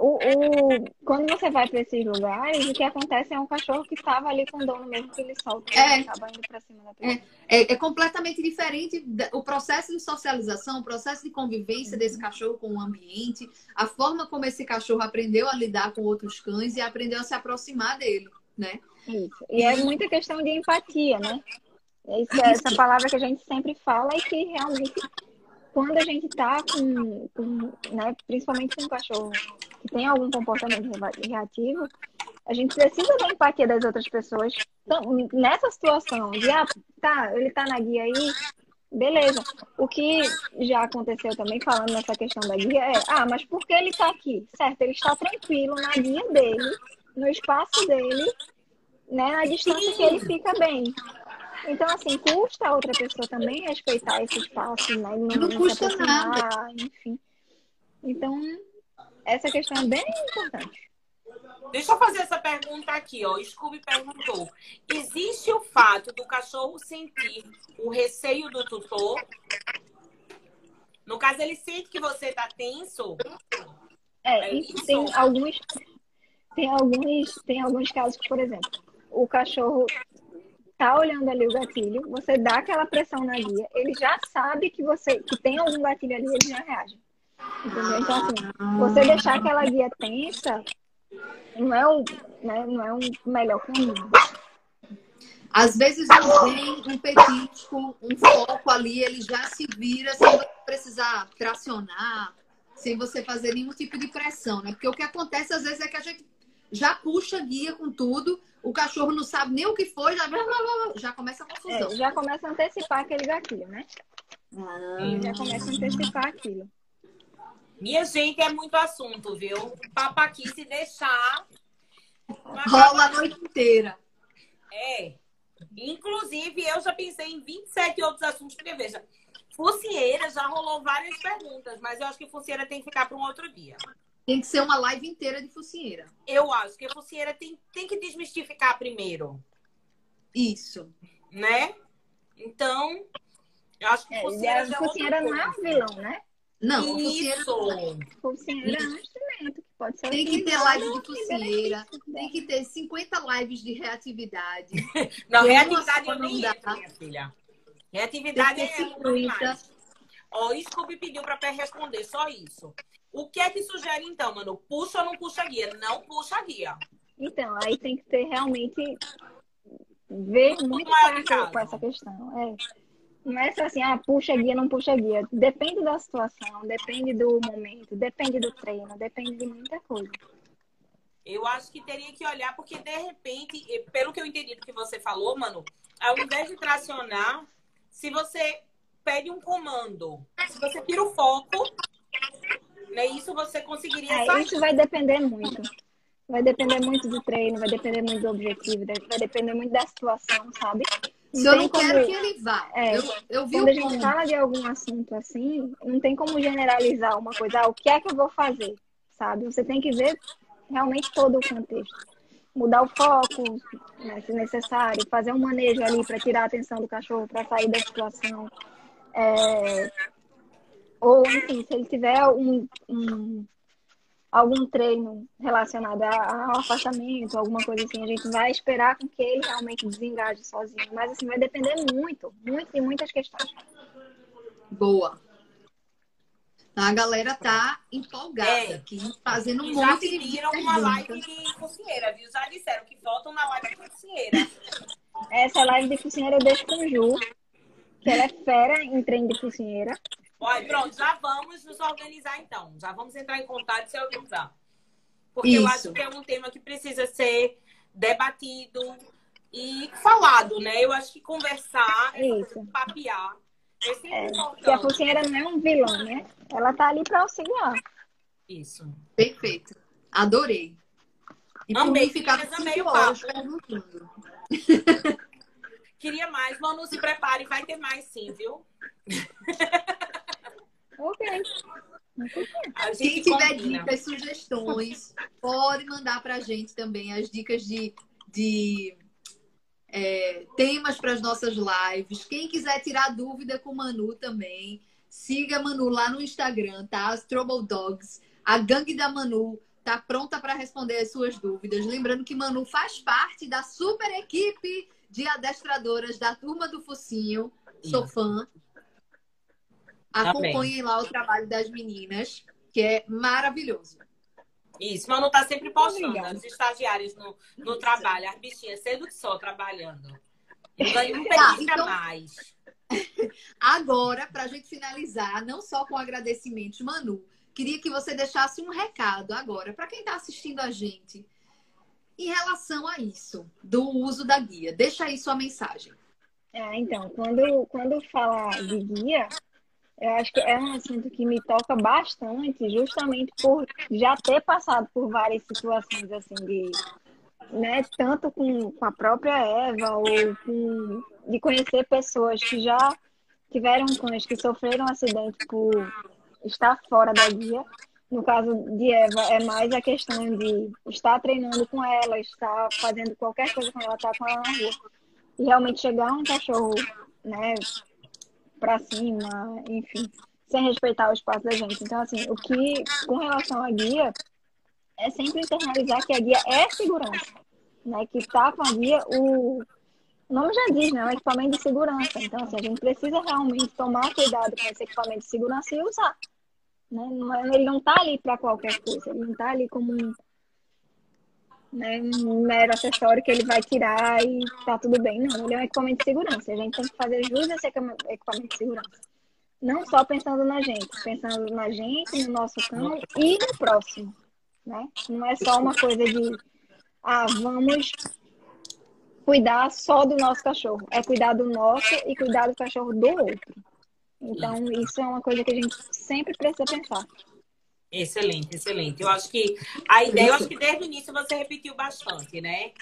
o, o, quando você vai para esses lugares, o que acontece é um cachorro que estava ali com o dono mesmo que ele solta é, e acaba indo para cima da pessoa. É, é, é, completamente diferente o processo de socialização, o processo de convivência uhum. desse cachorro com o ambiente, a forma como esse cachorro aprendeu a lidar com outros cães e aprendeu a se aproximar dele, né? Isso. E é muita questão de empatia, né? É essa palavra que a gente sempre fala e que realmente quando a gente tá com, com né, principalmente com um cachorro que tem algum comportamento reativo, a gente precisa da empatia das outras pessoas. Então, nessa situação de, ah, tá, ele tá na guia aí, beleza. O que já aconteceu também, falando nessa questão da guia, é, ah, mas por que ele tá aqui? Certo, ele está tranquilo na guia dele, no espaço dele, né, na distância que ele fica bem. Então, assim, custa a outra pessoa também respeitar esse espaço, né? Não, não custa nada. Enfim. Então, essa questão é bem importante. Deixa eu fazer essa pergunta aqui, ó. Scooby perguntou: existe o fato do cachorro sentir o receio do tutor? No caso, ele sente que você tá tenso? É, é isso, isso tem alguns tem alguns tem alguns casos que, por exemplo, o cachorro tá olhando ali o gatilho, você dá aquela pressão na guia, ele já sabe que você que tem algum gatilho ali, ele já reage. Entendeu? Então, assim, você deixar aquela guia tensa não é o, né, não é um melhor caminho. Às vezes não vem um petisco, um foco ali, ele já se vira sem você precisar tracionar, sem você fazer nenhum tipo de pressão, né? Porque o que acontece às vezes é que a gente já puxa guia com tudo, o cachorro não sabe nem o que foi, já, já começa a confusão. É, já começa a antecipar aquele gatilho, né? Ah. Já começa a antecipar aquilo. Minha gente, é muito assunto, viu? Papo aqui, se deixar. Rola a noite inteira. É. Inclusive, eu já pensei em 27 outros assuntos, porque veja, Focinheira já rolou várias perguntas, mas eu acho que Focinheira tem que ficar para um outro dia. Tem que ser uma live inteira de focinheira. Eu acho que a focinheira tem, tem que desmistificar primeiro. Isso. Né? Então, eu acho que é, focinheira, já é focinheira não é um vilão, né? Não, Isso. Focinheira é um instrumento que pode ser Tem que ter live de focinheira, tem que ter 50 lives de reatividade. não, reatividade eu nem entro, minha filha. Reatividade é muito Ó, o Scooby pediu para responder, só isso. O que é que sugere então, mano? Puxa ou não puxa a guia? Não puxa a guia. Então, aí tem que ter realmente ver muito, muito com essa questão. É. Não é só assim, ah, puxa guia, não puxa guia. Depende da situação, depende do momento, depende do treino, depende de muita coisa. Eu acho que teria que olhar, porque de repente, pelo que eu entendi do que você falou, mano, ao invés de tracionar, se você pede um comando, se você tira o foco, né? Isso você conseguiria é, sair. Isso vai depender muito. Vai depender muito do treino, vai depender muito do objetivo, vai depender muito da situação, sabe? Se eu não quero que ele vá. É, eu, eu vi quando a gente fala de algum assunto assim, não tem como generalizar uma coisa, ah, o que é que eu vou fazer, sabe? Você tem que ver realmente todo o contexto. Mudar o foco, né, se necessário, fazer um manejo ali para tirar a atenção do cachorro, para sair da situação. É, ou, enfim, se ele tiver um, um, algum treino relacionado ao afastamento, alguma coisa assim, a gente vai esperar com que ele realmente desengaje sozinho. Mas assim, vai depender muito, muito de muitas questões. Boa. A galera tá empolgada é. aqui, fazendo um monte de pediram uma live de focinheira, viu? Já disseram que voltam na live de focinheira. Essa live de focinheira eu deixo com o Ju, que ela é fera em treino de focinheira. Olha, pronto, já vamos nos organizar então. Já vamos entrar em contato e se organizar. Porque Isso. eu acho que é um tema que precisa ser debatido e falado, né? Eu acho que conversar, Isso. papear. É, é que a focinheira não é um vilão, né? Ela tá ali para auxiliar. Isso. Perfeito. Adorei. E Amei, ficar amei o papo. perguntando. Queria mais. Manu, se prepare, vai ter mais sim, viu? Ok. Quem tiver dicas, sugestões, pode mandar para a gente também as dicas de, de é, temas para as nossas lives. Quem quiser tirar dúvida com Manu também, siga a Manu lá no Instagram, tá? As Trouble Dogs. A gangue da Manu tá pronta para responder as suas dúvidas. Lembrando que Manu faz parte da super equipe de adestradoras da turma do Focinho. Sou fã. Tá Acompanhem lá o trabalho das meninas, que é maravilhoso. Isso, Manu tá sempre postando os estagiários no, no trabalho, as bichinhas sendo que só trabalhando. Eu ganho um tá, então... mais. Agora, para a gente finalizar, não só com agradecimentos, Manu, queria que você deixasse um recado agora para quem está assistindo a gente em relação a isso, do uso da guia. Deixa aí sua mensagem. É, então, quando, quando fala de guia, eu acho que é um assunto que me toca bastante, justamente por já ter passado por várias situações assim de, né, tanto com, com a própria Eva ou com, de conhecer pessoas que já tiveram cães que sofreram um acidente por estar fora da guia. No caso de Eva, é mais a questão de estar treinando com ela, estar fazendo qualquer coisa com ela, estar com ela na rua. E realmente chegar um cachorro, né, para cima, enfim, sem respeitar o espaço da gente. Então, assim, o que, com relação à guia, é sempre internalizar que a guia é segurança, né? Que tá com a guia, o, o nome já diz, né? É um equipamento de segurança. Então, assim, a gente precisa realmente tomar cuidado com esse equipamento de segurança e usar. Né? É, ele não está ali para qualquer coisa, ele não está ali como um, né, um mero acessório que ele vai tirar e tá tudo bem. Não, ele é um equipamento de segurança. A gente tem que fazer jus a esse equipamento de segurança. Não só pensando na gente, pensando na gente, no nosso cão e no próximo. Né? Não é só uma coisa de, ah, vamos cuidar só do nosso cachorro. É cuidar do nosso e cuidar do cachorro do outro. Então, isso é uma coisa que a gente sempre precisa pensar. Excelente, excelente. Eu acho que a ideia, eu acho que desde o início você repetiu bastante, né?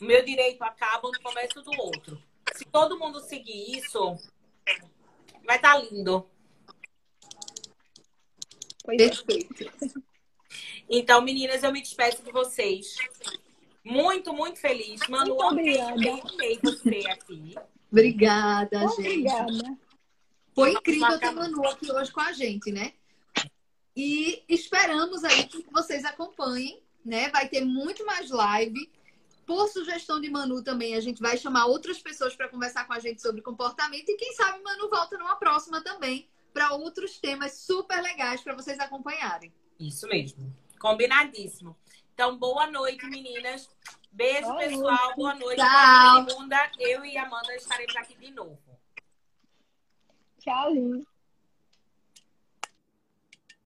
O meu direito acaba no começo do outro. Se todo mundo seguir isso, vai estar tá lindo. Perfeito. Então, meninas, eu me despeço de vocês. Muito, muito feliz. Manu, muito obrigada. amei você aqui. Obrigada, gente. Obrigada. Foi incrível ter Manu aqui hoje com a gente, né? E esperamos aí que vocês acompanhem, né? Vai ter muito mais live. Por sugestão de Manu também, a gente vai chamar outras pessoas para conversar com a gente sobre comportamento. E quem sabe Manu volta numa próxima também para outros temas super legais para vocês acompanharem. Isso mesmo. Combinadíssimo. Então, boa noite, meninas. Beijo, boa pessoal. Noite. Boa noite. Tchau. segunda, eu e Amanda estaremos aqui de novo. Tchau,